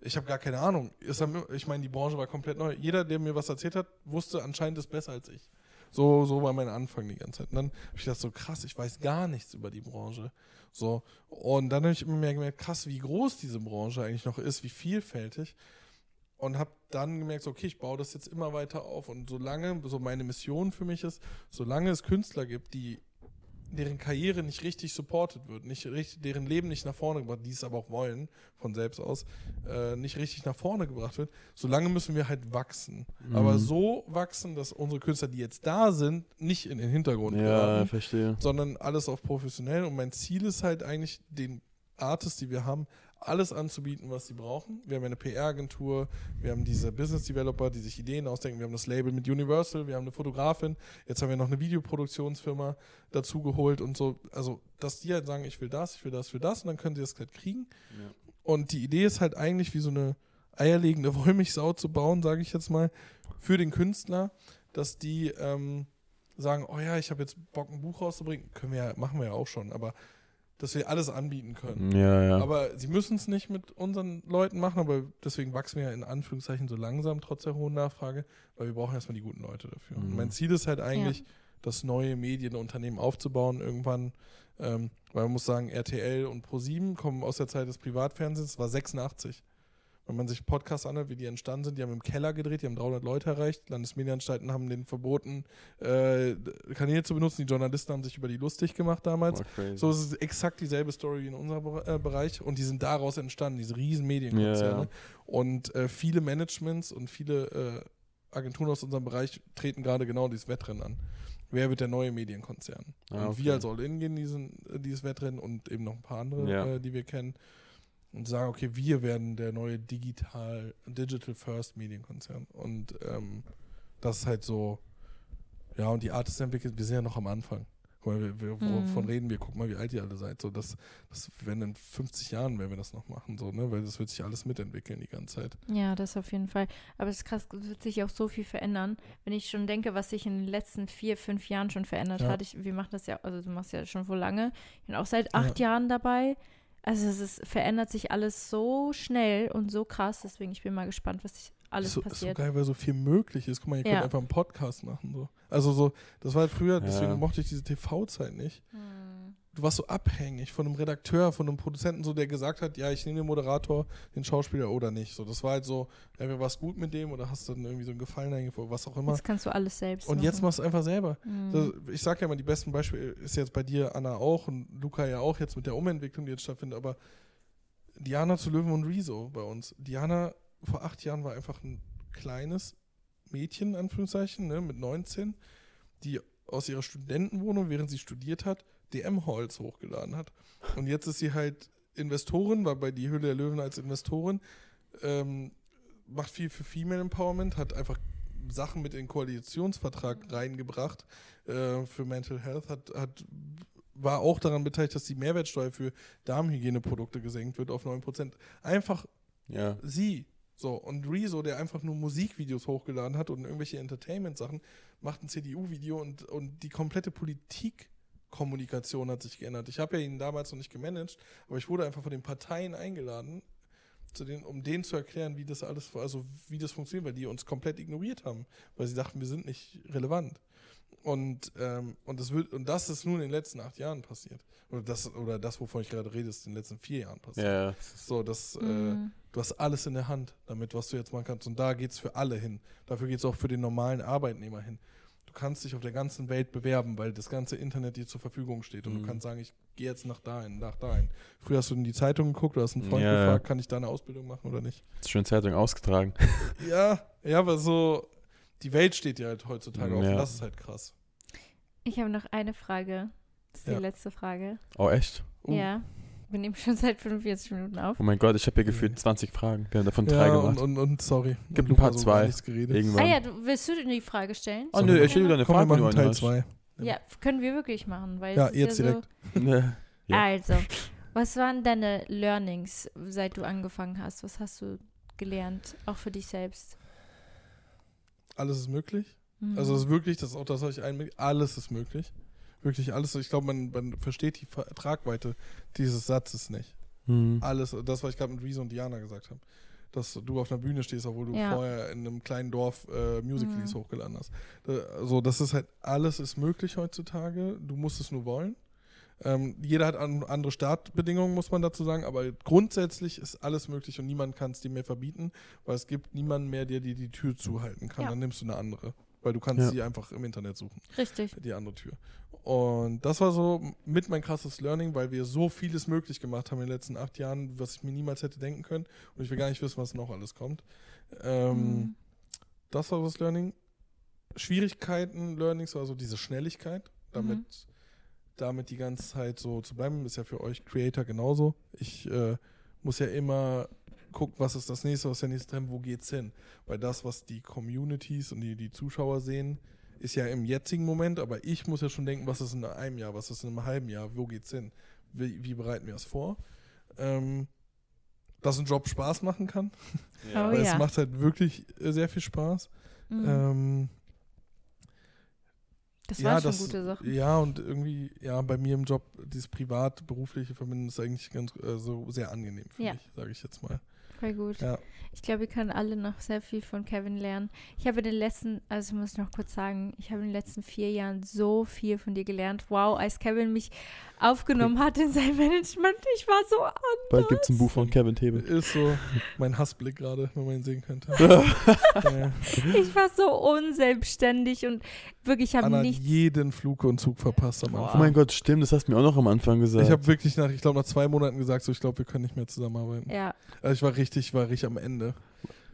Speaker 3: ich habe gar keine Ahnung. Ich meine, die Branche war komplett neu. Jeder, der mir was erzählt hat, wusste anscheinend es besser als ich. So, so war mein Anfang die ganze Zeit. Und dann habe ich gedacht, so krass, ich weiß gar nichts über die Branche. So. Und dann habe ich immer mehr gemerkt, krass, wie groß diese Branche eigentlich noch ist, wie vielfältig. Und habe dann gemerkt, so, okay, ich baue das jetzt immer weiter auf. Und solange, so meine Mission für mich ist, solange es Künstler gibt, die deren Karriere nicht richtig supported wird, nicht richtig, deren Leben nicht nach vorne gebracht, die es aber auch wollen, von selbst aus, äh, nicht richtig nach vorne gebracht wird, solange müssen wir halt wachsen.
Speaker 2: Mhm.
Speaker 3: Aber so wachsen, dass unsere Künstler, die jetzt da sind, nicht in den Hintergrund
Speaker 2: Ja,
Speaker 3: geraten,
Speaker 2: verstehe.
Speaker 3: sondern alles auf professionell. Und mein Ziel ist halt eigentlich, den Artists, die wir haben, alles anzubieten, was sie brauchen. Wir haben eine PR-Agentur, wir haben diese Business Developer, die sich Ideen ausdenken, wir haben das Label mit Universal, wir haben eine Fotografin, jetzt haben wir noch eine Videoproduktionsfirma dazu geholt und so. Also, dass die halt sagen, ich will das, ich will das, ich will das und dann können sie das halt kriegen.
Speaker 2: Ja.
Speaker 3: Und die Idee ist halt eigentlich wie so eine eierlegende Wollmilchsau zu bauen, sage ich jetzt mal, für den Künstler, dass die ähm, sagen, oh ja, ich habe jetzt Bock, ein Buch rauszubringen. Können wir ja, machen wir ja auch schon, aber dass wir alles anbieten können.
Speaker 2: Ja, ja.
Speaker 3: Aber sie müssen es nicht mit unseren Leuten machen, aber deswegen wachsen wir ja in Anführungszeichen so langsam, trotz der hohen Nachfrage, weil wir brauchen erstmal die guten Leute dafür. Und
Speaker 2: Mhm.
Speaker 3: mein Ziel ist halt eigentlich, das neue Medienunternehmen aufzubauen irgendwann. Ähm, weil man muss sagen, RTL und Pro7 kommen aus der Zeit des Privatfernsehens, das war 86. Wenn man sich Podcasts anhört, wie die entstanden sind, die haben im Keller gedreht, die haben 300 Leute erreicht. Landesmedienanstalten haben denen verboten, äh, Kanäle zu benutzen. Die Journalisten haben sich über die lustig gemacht damals. So es ist exakt dieselbe Story wie in unserem äh, Bereich und die sind daraus entstanden, diese riesen Medienkonzerne.
Speaker 2: Ja, ja.
Speaker 3: Und äh, viele Managements und viele äh, Agenturen aus unserem Bereich treten gerade genau dieses Wettrennen an. Wer wird der neue Medienkonzern?
Speaker 2: Ah,
Speaker 3: und
Speaker 2: okay.
Speaker 3: wir als All-In gehen diesen, äh, dieses Wettrennen und eben noch ein paar andere,
Speaker 2: Ja.
Speaker 3: äh, die wir kennen. Und sagen, okay, wir werden der neue Digital, Digital First Medienkonzern. Und ähm, das ist halt so, ja, und die Art ist entwickelt, wir sind ja noch am Anfang. Guck mal, wir, wovon
Speaker 1: Mhm.
Speaker 3: reden wir? Guck mal, wie alt ihr alle seid. So, das, das werden in 50 Jahren, wenn wir das noch machen, so, ne? Weil das wird sich alles mitentwickeln die ganze Zeit.
Speaker 1: Ja, das auf jeden Fall. Aber es ist krass, es wird sich auch so viel verändern. Wenn ich schon denke, was sich in den letzten vier, fünf Jahren schon verändert
Speaker 3: Ja.
Speaker 1: hat. Ich, wir machen das ja, also du machst ja schon vor lange. Ich bin auch seit acht Jahren dabei. Also es ist, verändert sich alles so schnell und so krass. Deswegen, ich bin mal gespannt, was sich alles
Speaker 3: so, ist so
Speaker 1: passiert.
Speaker 3: geil, weil so viel möglich ist. Guck mal, ihr
Speaker 1: Ja.
Speaker 3: könnt einfach einen Podcast machen. So. Also so, das war halt früher, deswegen
Speaker 2: Ja.
Speaker 3: mochte ich diese TV-Zeit nicht.
Speaker 1: Hm.
Speaker 3: Du warst so abhängig von einem Redakteur, von einem Produzenten, so der gesagt hat, ja, ich nehme den Moderator, den Schauspieler oder nicht. So, das war halt so, ja, warst gut mit dem oder hast dann irgendwie so einen Gefallen eingefunden, was auch immer.
Speaker 1: Jetzt kannst du alles selbst
Speaker 3: Und jetzt
Speaker 1: machen.
Speaker 3: machst du einfach selber.
Speaker 1: Hm.
Speaker 3: So, ich sag ja immer, die besten Beispiele ist jetzt bei dir Anna auch und Luca ja auch jetzt mit der Umentwicklung, die jetzt stattfindet, aber Diana zu Löwen und Rezo bei uns. Diana vor acht Jahren war einfach ein kleines Mädchen, Anführungszeichen, ne, mit 19, die aus ihrer Studentenwohnung, während sie studiert hat, DM-Halls hochgeladen hat. Und jetzt ist sie halt Investorin, war bei die Höhle der Löwen als Investorin, ähm, macht viel für Female Empowerment, hat einfach Sachen mit in den Koalitionsvertrag reingebracht äh, für Mental Health, hat, hat, war auch daran beteiligt, dass die Mehrwertsteuer für Darmhygieneprodukte gesenkt wird auf 9%. Einfach
Speaker 2: Ja.
Speaker 3: sie. So, und Rezo, der einfach nur Musikvideos hochgeladen hat und irgendwelche Entertainment-Sachen, macht ein CDU-Video und, und die komplette Politikkommunikation hat sich geändert. Ich habe ja ihn damals noch nicht gemanagt, aber ich wurde einfach von den Parteien eingeladen, zu denen, um denen zu erklären, wie das alles, also wie das funktioniert, weil die uns komplett ignoriert haben, weil sie dachten, wir sind nicht relevant. Und, ähm, und, das wird, und das ist nun in den letzten acht Jahren passiert. Oder das, oder das, wovon ich gerade rede, ist in den letzten vier Jahren passiert.
Speaker 2: Ja.
Speaker 3: So, das, äh,
Speaker 1: Hm.
Speaker 3: du hast alles in der Hand, damit, was du jetzt machen kannst. Und da geht es für alle hin. Dafür geht es auch für den normalen Arbeitnehmer hin. Du kannst dich auf der ganzen Welt bewerben, weil das ganze Internet dir zur Verfügung steht. Und
Speaker 2: Mhm.
Speaker 3: du kannst sagen, ich gehe jetzt nach dahin, nach dahin. Früher hast du in die Zeitung geguckt, du hast einen Freund
Speaker 2: Ja,
Speaker 3: gefragt, kann ich da eine Ausbildung machen oder nicht?
Speaker 2: Schön Zeitung ausgetragen.
Speaker 3: Ja, ja, aber so, die Welt steht ja halt heutzutage auf.
Speaker 2: Ja.
Speaker 3: Und das ist halt krass.
Speaker 1: Ich habe noch eine Frage. Das ist
Speaker 3: Ja.
Speaker 1: die letzte Frage.
Speaker 2: Oh, echt?
Speaker 3: Oh.
Speaker 1: Ja. Wir nehmen schon seit 45 Minuten auf.
Speaker 2: Oh mein Gott, ich habe hier gefühlt
Speaker 3: Nee.
Speaker 2: 20 Fragen. Wir haben davon drei
Speaker 3: Ja,
Speaker 2: gemacht.
Speaker 3: und, und, und sorry.
Speaker 2: Gibt
Speaker 3: Und
Speaker 2: ein paar
Speaker 3: so
Speaker 2: zwei. Irgendwann.
Speaker 1: Ah ja, du, willst du denn die Frage stellen?
Speaker 2: Oh nö, ich stelle wieder eine
Speaker 3: Komm, wir
Speaker 2: Frage.
Speaker 3: machen Teil
Speaker 2: eine
Speaker 3: 2.
Speaker 1: Ja, können wir wirklich machen, weil
Speaker 3: Ja,
Speaker 1: es ist
Speaker 3: jetzt
Speaker 1: ja
Speaker 3: direkt.
Speaker 2: Ja.
Speaker 1: Also, was waren deine Learnings, seit du angefangen hast? Was hast du gelernt, auch für dich selbst?
Speaker 3: Alles ist möglich.
Speaker 1: Mhm.
Speaker 3: Also es ist wirklich, das ist auch das, was ich einmerke, alles ist möglich. Wirklich alles. Ich glaube, man, man versteht die Tragweite dieses Satzes nicht.
Speaker 2: Hm.
Speaker 3: Alles, das, was ich gerade mit Rezo und Diana gesagt habe. Dass du auf einer Bühne stehst, obwohl du
Speaker 1: Ja.
Speaker 3: vorher in einem kleinen Dorf äh, Musicals
Speaker 1: Mhm.
Speaker 3: hochgeladen hast. Da- Also das ist halt, alles ist möglich heutzutage. Du musst es nur wollen. Ähm, jeder hat an, andere Startbedingungen, muss man dazu sagen, aber grundsätzlich ist alles möglich und niemand kann es dir mehr verbieten, weil es gibt niemanden mehr, der dir die Tür zuhalten kann.
Speaker 1: Ja.
Speaker 3: Dann nimmst du eine andere, weil du kannst
Speaker 2: Ja.
Speaker 3: sie einfach im Internet suchen
Speaker 1: Richtig.
Speaker 3: die andere Tür. Und das war so mit mein krasses Learning, weil wir so vieles möglich gemacht haben in den letzten acht Jahren, was ich mir niemals hätte denken können. Und ich will gar nicht wissen, was noch alles kommt. Ähm,
Speaker 1: Mhm.
Speaker 3: Das war das Learning. Schwierigkeiten, Learnings war so diese Schnelligkeit, damit,
Speaker 1: Mhm.
Speaker 3: damit die ganze Zeit so zu bleiben. Ist ja für euch Creator genauso. Ich äh, muss ja immer gucken, was ist das nächste, was ist der nächste Trend, wo geht's hin? Weil das, was die Communities und die, die Zuschauer sehen, ist ja im jetzigen Moment, aber ich muss ja schon denken, was ist in einem Jahr, was ist in einem halben Jahr, wo geht's hin? Wie, wie bereiten wir das vor? Ähm, dass ein Job Spaß machen kann,
Speaker 1: Oh
Speaker 3: weil es
Speaker 1: ja.
Speaker 3: macht halt wirklich äh, sehr viel Spaß.
Speaker 1: Mhm.
Speaker 3: Ähm,
Speaker 1: das
Speaker 3: ja,
Speaker 1: war schon
Speaker 3: das-
Speaker 1: gute Sache.
Speaker 3: ja, und irgendwie, ja, bei mir im Job, dieses privat-berufliche Verbinden ist eigentlich ganz äh, so sehr angenehm für
Speaker 1: Ja.
Speaker 3: mich, sage ich jetzt mal.
Speaker 1: Voll gut.
Speaker 3: Ja.
Speaker 1: Ich glaube, wir können alle noch sehr viel von Kevin lernen. Ich habe in den letzten, also muss ich noch kurz sagen, ich habe in den letzten vier Jahren so viel von dir gelernt. Wow, als Kevin mich aufgenommen hat in sein Management. Ich war so an.
Speaker 2: Bald gibt es ein Buch von Kevin Tebe.
Speaker 3: Ist so mein Hassblick gerade, wenn man ihn sehen könnte. ja.
Speaker 1: Ich war so unselbstständig und wirklich habe nichts.
Speaker 3: jeden Flug und Zug verpasst am. Anfang.
Speaker 2: Oh mein Gott, stimmt, das hast du mir auch noch am Anfang gesagt.
Speaker 3: Ich habe wirklich nach, ich glaube, nach zwei Monaten gesagt, so, ich glaube, wir können nicht mehr zusammenarbeiten.
Speaker 1: Ja.
Speaker 3: Also ich war richtig, ich war richtig am Ende.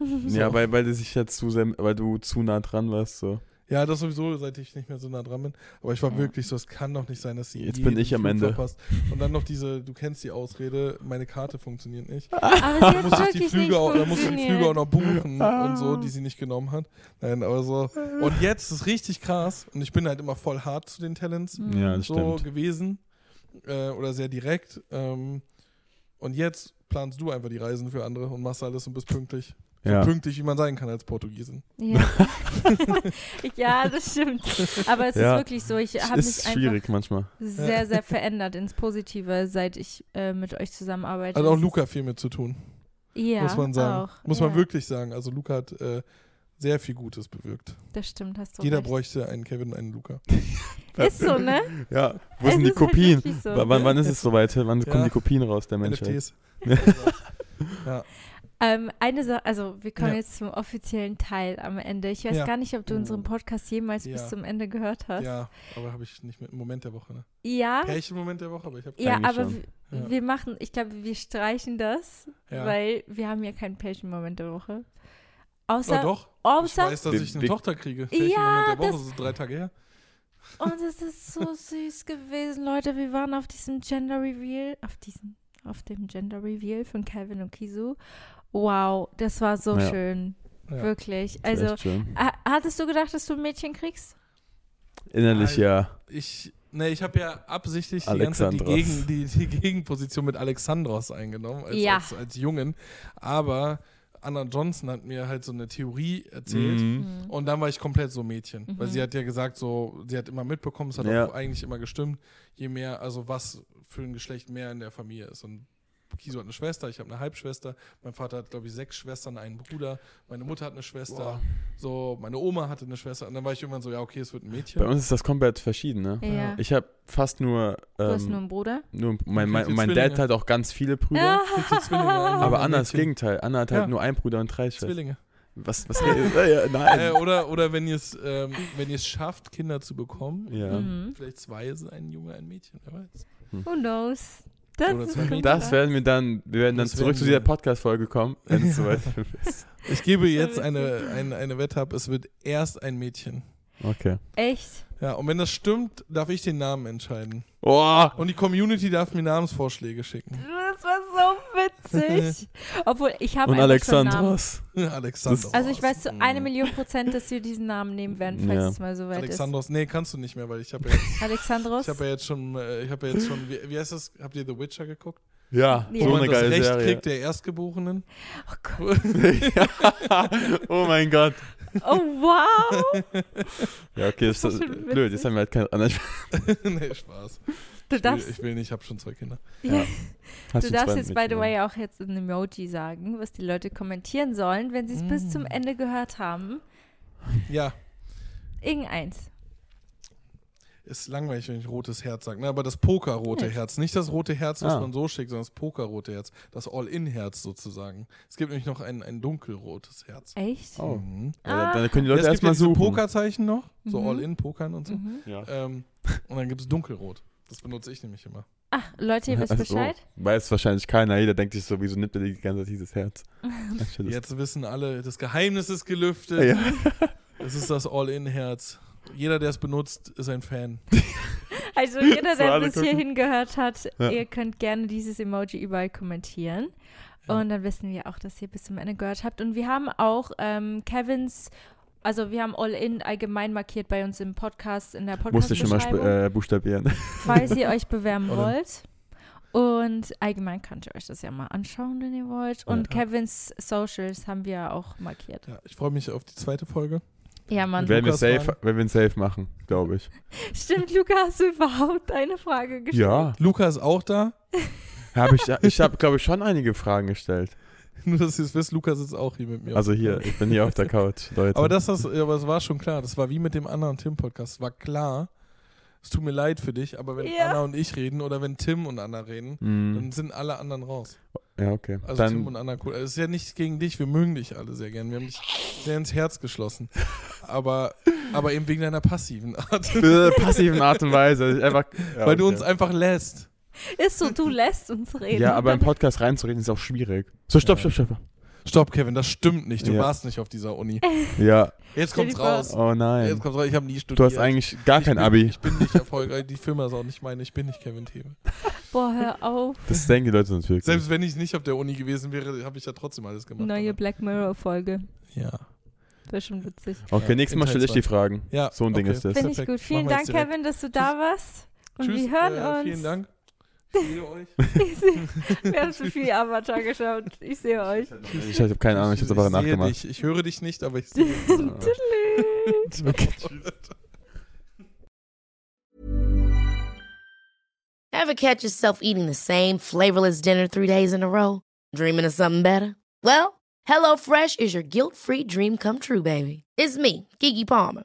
Speaker 2: ja,
Speaker 3: so.
Speaker 2: weil, weil, du sich jetzt zu sehr, weil du zu nah dran warst. So.
Speaker 3: Ja, das sowieso, seit ich nicht mehr so nah dran bin. Aber ich war
Speaker 1: Ja.
Speaker 3: wirklich so, es kann doch nicht sein, dass sie
Speaker 2: Jetzt bin ich am
Speaker 3: Flug
Speaker 2: Ende.
Speaker 3: Verpasst. Und dann noch diese, du kennst die Ausrede, meine Karte funktioniert nicht.
Speaker 1: Aber sie hat
Speaker 3: muss ich die
Speaker 1: wirklich
Speaker 3: Flüge
Speaker 1: nicht
Speaker 3: auch, da muss ich die. Flüge auch noch buchen und so, die sie nicht genommen hat. Nein, aber so. Und jetzt ist richtig krass. Und ich bin halt immer voll hart zu den Talents
Speaker 1: Mhm.
Speaker 2: Ja, das
Speaker 3: so
Speaker 2: stimmt.
Speaker 3: gewesen. Äh, oder sehr direkt. Ähm, und jetzt planst du einfach die Reisen für andere und machst alles und bist pünktlich. So
Speaker 2: Ja.
Speaker 3: pünktlich, wie man sein kann als Portugiesin.
Speaker 1: Ja. ja, das stimmt. Aber es
Speaker 2: Ja.
Speaker 1: ist wirklich so, ich habe mich
Speaker 2: schwierig manchmal.
Speaker 1: sehr, sehr verändert ins Positive, seit ich äh, mit euch zusammenarbeite.
Speaker 3: Hat auch Luca viel mit zu tun,
Speaker 1: ja,
Speaker 3: muss man sagen.
Speaker 1: Auch.
Speaker 3: Muss
Speaker 1: ja,
Speaker 3: man wirklich sagen. Also Luca hat äh, sehr viel Gutes bewirkt.
Speaker 1: Das stimmt, hast du
Speaker 3: Jeder
Speaker 1: recht.
Speaker 3: bräuchte einen Kevin und einen Luca.
Speaker 1: Ist so, ne?
Speaker 2: Ja, wo
Speaker 1: Es
Speaker 2: sind die
Speaker 1: halt
Speaker 2: Kopien?
Speaker 1: wirklich so.
Speaker 2: W- wann, wann ist es soweit? Wann
Speaker 3: Ja.
Speaker 2: kommen die Kopien raus der Menschheit?
Speaker 3: NFTs. ja.
Speaker 1: Ähm, eine Sache, also wir kommen
Speaker 3: Ja.
Speaker 1: jetzt zum offiziellen Teil am Ende. Ich weiß
Speaker 3: Ja.
Speaker 1: gar nicht, ob du unseren Podcast jemals
Speaker 3: Ja.
Speaker 1: bis zum Ende gehört hast.
Speaker 3: ja, aber habe ich nicht mit Moment der Woche. Ne?
Speaker 1: Ja,
Speaker 3: Pärchenmoment der Woche, aber ich habe
Speaker 1: ja aber
Speaker 2: schon.
Speaker 1: wir,
Speaker 3: Ja.
Speaker 1: wir machen, ich glaube, wir streichen das,
Speaker 3: Ja.
Speaker 1: weil wir haben ja keinen Pärchenmoment der Woche.
Speaker 3: Oh,
Speaker 1: Außer,
Speaker 3: doch. Ich
Speaker 1: außer
Speaker 3: weiß, dass ich eine Tochter kriege.
Speaker 1: Ja,
Speaker 3: der Woche,
Speaker 1: das-
Speaker 3: ist drei Tage her.
Speaker 1: Und es ist so süß gewesen, Leute. Wir waren auf diesem Gender Reveal, auf diesem, auf dem Gender Reveal von Calvin und Kisu. Wow, das war so
Speaker 2: Ja.
Speaker 1: schön.
Speaker 3: Ja.
Speaker 1: Wirklich. Also,
Speaker 2: schön.
Speaker 1: ha- hattest du gedacht, dass du ein Mädchen kriegst?
Speaker 2: Innerlich
Speaker 3: Nein.
Speaker 2: ja.
Speaker 3: Ich, ne, ich habe ja absichtlich die ganze Zeit die. Gegen, die, die Gegenposition mit Alexandros eingenommen, als,
Speaker 1: Ja.
Speaker 3: als, als Jungen. Aber Anna Johnson hat mir halt so eine Theorie erzählt.
Speaker 2: Mhm.
Speaker 3: Und dann war ich komplett so Mädchen. Weil
Speaker 1: Mhm.
Speaker 3: sie hat ja gesagt, so, sie hat immer mitbekommen, es hat
Speaker 2: Ja.
Speaker 3: auch eigentlich immer gestimmt, je mehr, also was für ein Geschlecht mehr in der Familie ist. Und Kiso hat eine Schwester, ich habe eine Halbschwester, mein Vater hat, glaube ich, sechs Schwestern, einen Bruder, meine Mutter hat eine Schwester,
Speaker 2: Boah.
Speaker 3: so, meine Oma hatte eine Schwester. Und dann war ich irgendwann so, ja, okay, es wird ein Mädchen.
Speaker 2: Bei uns ist das komplett verschieden, ne?
Speaker 1: Ja.
Speaker 2: Ich habe fast nur,
Speaker 1: du hast
Speaker 2: ähm,
Speaker 1: nur einen Bruder?
Speaker 2: nur mein, mein, mein. Dad hat auch ganz viele Brüder.
Speaker 1: Ja.
Speaker 2: Aber Anna das
Speaker 3: Mädchen.
Speaker 2: Gegenteil. Anna hat halt
Speaker 3: Ja.
Speaker 2: nur einen Bruder und drei Schwestern.
Speaker 3: Zwillinge.
Speaker 2: Was, was äh, Nein.
Speaker 3: Äh, oder, oder wenn ihr es ähm, wenn ihr es schafft, Kinder zu bekommen,
Speaker 2: ja.
Speaker 1: Mhm.
Speaker 3: vielleicht zwei sind ein Junge, ein Mädchen, wer weiß.
Speaker 1: Who knows? Das.
Speaker 3: Mädchen.
Speaker 2: Das werden wir dann, wir werden dann
Speaker 3: Das
Speaker 2: zurück
Speaker 3: werden
Speaker 2: zu dieser. Podcast-Folge kommen, wenn es soweit ist.
Speaker 3: Ich gebe jetzt eine, eine, eine Wette ab, es wird erst ein Mädchen.
Speaker 2: Okay.
Speaker 1: Echt?
Speaker 3: Ja, und wenn das stimmt, darf ich den Namen entscheiden.
Speaker 2: Oh,
Speaker 3: Und die Community darf mir Namensvorschläge schicken.
Speaker 1: Das war so witzig. Obwohl, ich habe
Speaker 2: und. Alexandros.
Speaker 3: Alexandros.
Speaker 1: Also ich weiß zu
Speaker 3: Mhm.
Speaker 1: eine Million Prozent, dass wir diesen Namen nehmen werden, falls
Speaker 2: Ja.
Speaker 1: es mal soweit
Speaker 3: Alexandros, nee, kannst du nicht mehr, weil ich habe ja, jetzt-
Speaker 1: ist. Alexandros?
Speaker 3: ich hab ja jetzt schon, äh, ich habe ja jetzt schon, wie, wie heißt das? Habt ihr The Witcher geguckt?
Speaker 2: Ja,
Speaker 1: Ja.
Speaker 3: Wo
Speaker 2: so
Speaker 3: man
Speaker 2: eine
Speaker 3: das
Speaker 2: geile
Speaker 3: Recht
Speaker 2: Serie.
Speaker 3: kriegt der Erstgeborenen.
Speaker 1: oh Gott.
Speaker 2: oh mein Gott.
Speaker 1: Oh wow.
Speaker 2: Ja, okay, das
Speaker 1: Das
Speaker 2: ist
Speaker 1: schon
Speaker 2: blöd. Jetzt haben wir halt keinen anderen.
Speaker 3: nee, Spaß.
Speaker 1: Du
Speaker 3: Ich will,
Speaker 1: darfst,
Speaker 3: ich will nicht, ich habe schon zwei Kinder.
Speaker 2: Ja. Hast
Speaker 1: du darfst jetzt, by the way, auch jetzt ein Emoji sagen, was die Leute kommentieren sollen, wenn sie es bis zum
Speaker 3: Mm.
Speaker 1: Ende gehört haben.
Speaker 3: Ja,
Speaker 1: Irgendeins.
Speaker 3: Ist langweilig, wenn ich rotes Herz sage. Ne, aber das Pokerrote
Speaker 1: Nee.
Speaker 3: Herz. Nicht das rote Herz, was
Speaker 2: Ah.
Speaker 3: man so schickt, sondern das Pokerrote Herz. Das All-In-Herz sozusagen. Es gibt nämlich noch ein, ein dunkelrotes Herz.
Speaker 1: Echt?
Speaker 2: Oh.
Speaker 3: Mhm.
Speaker 2: Ja, dann können die Leute
Speaker 3: ja
Speaker 2: erstmal suchen.
Speaker 3: Pokerzeichen noch, so
Speaker 1: Mhm.
Speaker 3: All-In-Pokern und so.
Speaker 1: Mhm.
Speaker 2: Ja.
Speaker 3: Ähm, und dann gibt es dunkelrot. Das benutze ich nämlich immer.
Speaker 1: Ach, Leute, ihr wisst
Speaker 2: Also,
Speaker 1: Bescheid?
Speaker 2: Weiß wahrscheinlich keiner. Jeder denkt sich so, wieso nimmt er die ganze Zeit dieses Herz?
Speaker 3: Jetzt wissen alle, das Geheimnis ist gelüftet.
Speaker 2: Ja.
Speaker 3: Es ist das All-In-Herz. Jeder, der es benutzt, ist ein Fan.
Speaker 1: Also jeder, der bis hierhin gehört hat,
Speaker 2: Ja.
Speaker 1: ihr könnt gerne dieses Emoji überall kommentieren.
Speaker 3: Ja.
Speaker 1: Und dann wissen wir auch, dass ihr bis zum Ende gehört habt. Und wir haben auch ähm, Kevins, also wir haben All-In allgemein markiert bei uns im Podcast, in der
Speaker 2: Musste ich schon mal sp-
Speaker 1: Podcast-Beschreibung,
Speaker 2: äh, buchstabieren.
Speaker 1: falls ihr euch bewerben wollt. Und allgemein könnt ihr euch das ja mal anschauen, wenn ihr wollt. Und
Speaker 3: Ja.
Speaker 1: Kevins Socials haben wir auch markiert.
Speaker 3: Ja, ich freue mich auf die zweite Folge.
Speaker 1: Ja, Mann.
Speaker 2: Werden wir,
Speaker 3: Lukas
Speaker 2: safe, werden wir ihn safe machen, glaube ich.
Speaker 1: Stimmt, Luca, hast du überhaupt eine Frage gestellt?
Speaker 2: Ja.
Speaker 3: Luca ist auch da.
Speaker 2: Hab ich ich habe, glaube ich, schon einige Fragen gestellt.
Speaker 3: Nur, dass ihr es wisst, Luca sitzt auch hier mit mir.
Speaker 2: Also hier, ich bin hier auf der Couch, Leute.
Speaker 3: Aber das, das, aber es war schon klar. Das war wie mit dem anderen Tim-Podcast. Es war klar, es tut mir leid für dich, aber wenn
Speaker 1: Ja.
Speaker 3: Anna und ich reden oder wenn Tim und Anna reden,
Speaker 2: Mhm.
Speaker 3: dann sind alle anderen raus.
Speaker 2: Ja, okay.
Speaker 3: Also Tim
Speaker 2: Dann,
Speaker 3: und Anna cool. Es ist ja nicht gegen dich, wir mögen dich alle sehr gern. Wir haben dich sehr ins Herz geschlossen. Aber, aber eben wegen deiner passiven Art.
Speaker 2: passiven Art und Weise. Einfach, ja,
Speaker 3: Weil du uns einfach lässt.
Speaker 1: Ist so, du lässt uns reden.
Speaker 2: Ja, aber im Podcast reinzureden ist auch schwierig. So, stopp, stopp, stopp.
Speaker 3: Stopp, Kevin, das stimmt nicht. Du
Speaker 2: Ja.
Speaker 3: warst nicht auf dieser Uni.
Speaker 2: Ja.
Speaker 3: Jetzt kommt's raus.
Speaker 2: Oh nein.
Speaker 3: Jetzt kommt's raus. Ich habe nie studiert.
Speaker 2: Du hast eigentlich gar
Speaker 3: ich
Speaker 2: kein
Speaker 3: bin,
Speaker 2: Abi.
Speaker 3: Ich bin nicht erfolgreich. Die Firma ist auch nicht meine. Ich bin nicht Kevin Thebe.
Speaker 1: Boah, hör auf.
Speaker 2: Das denken die Leute natürlich.
Speaker 3: Selbst wenn ich nicht auf der Uni gewesen wäre, habe ich ja trotzdem alles gemacht.
Speaker 1: Neue
Speaker 3: aber-
Speaker 1: Black Mirror-Folge.
Speaker 3: Ja.
Speaker 1: Wäre schon witzig.
Speaker 2: Okay,
Speaker 3: Ja,
Speaker 2: nächstes Mal stelle ich die Fragen.
Speaker 3: Ja,
Speaker 2: So ein Ding
Speaker 3: okay.
Speaker 2: ist das.
Speaker 1: Finde ich gut. Vielen Dank. Kevin, dass du da warst. Und
Speaker 3: Tschüss,
Speaker 1: wir hören
Speaker 3: äh,
Speaker 1: uns.
Speaker 3: Vielen Dank. Ich sehe euch.
Speaker 1: wir haben zu viel Avatar geschaut. Ich sehe euch.
Speaker 2: Ich habe keine Ahnung, ich habe es einfach
Speaker 3: sehe
Speaker 2: nachgemacht.
Speaker 3: dich. Ich höre dich nicht, aber ich sehe dich.
Speaker 2: Okay.
Speaker 4: Ever catch yourself eating the same flavorless dinner three days in a row? Dreaming of something better? Well, HelloFresh is your guilt free dream come true, baby. It's me, Kiki Palmer.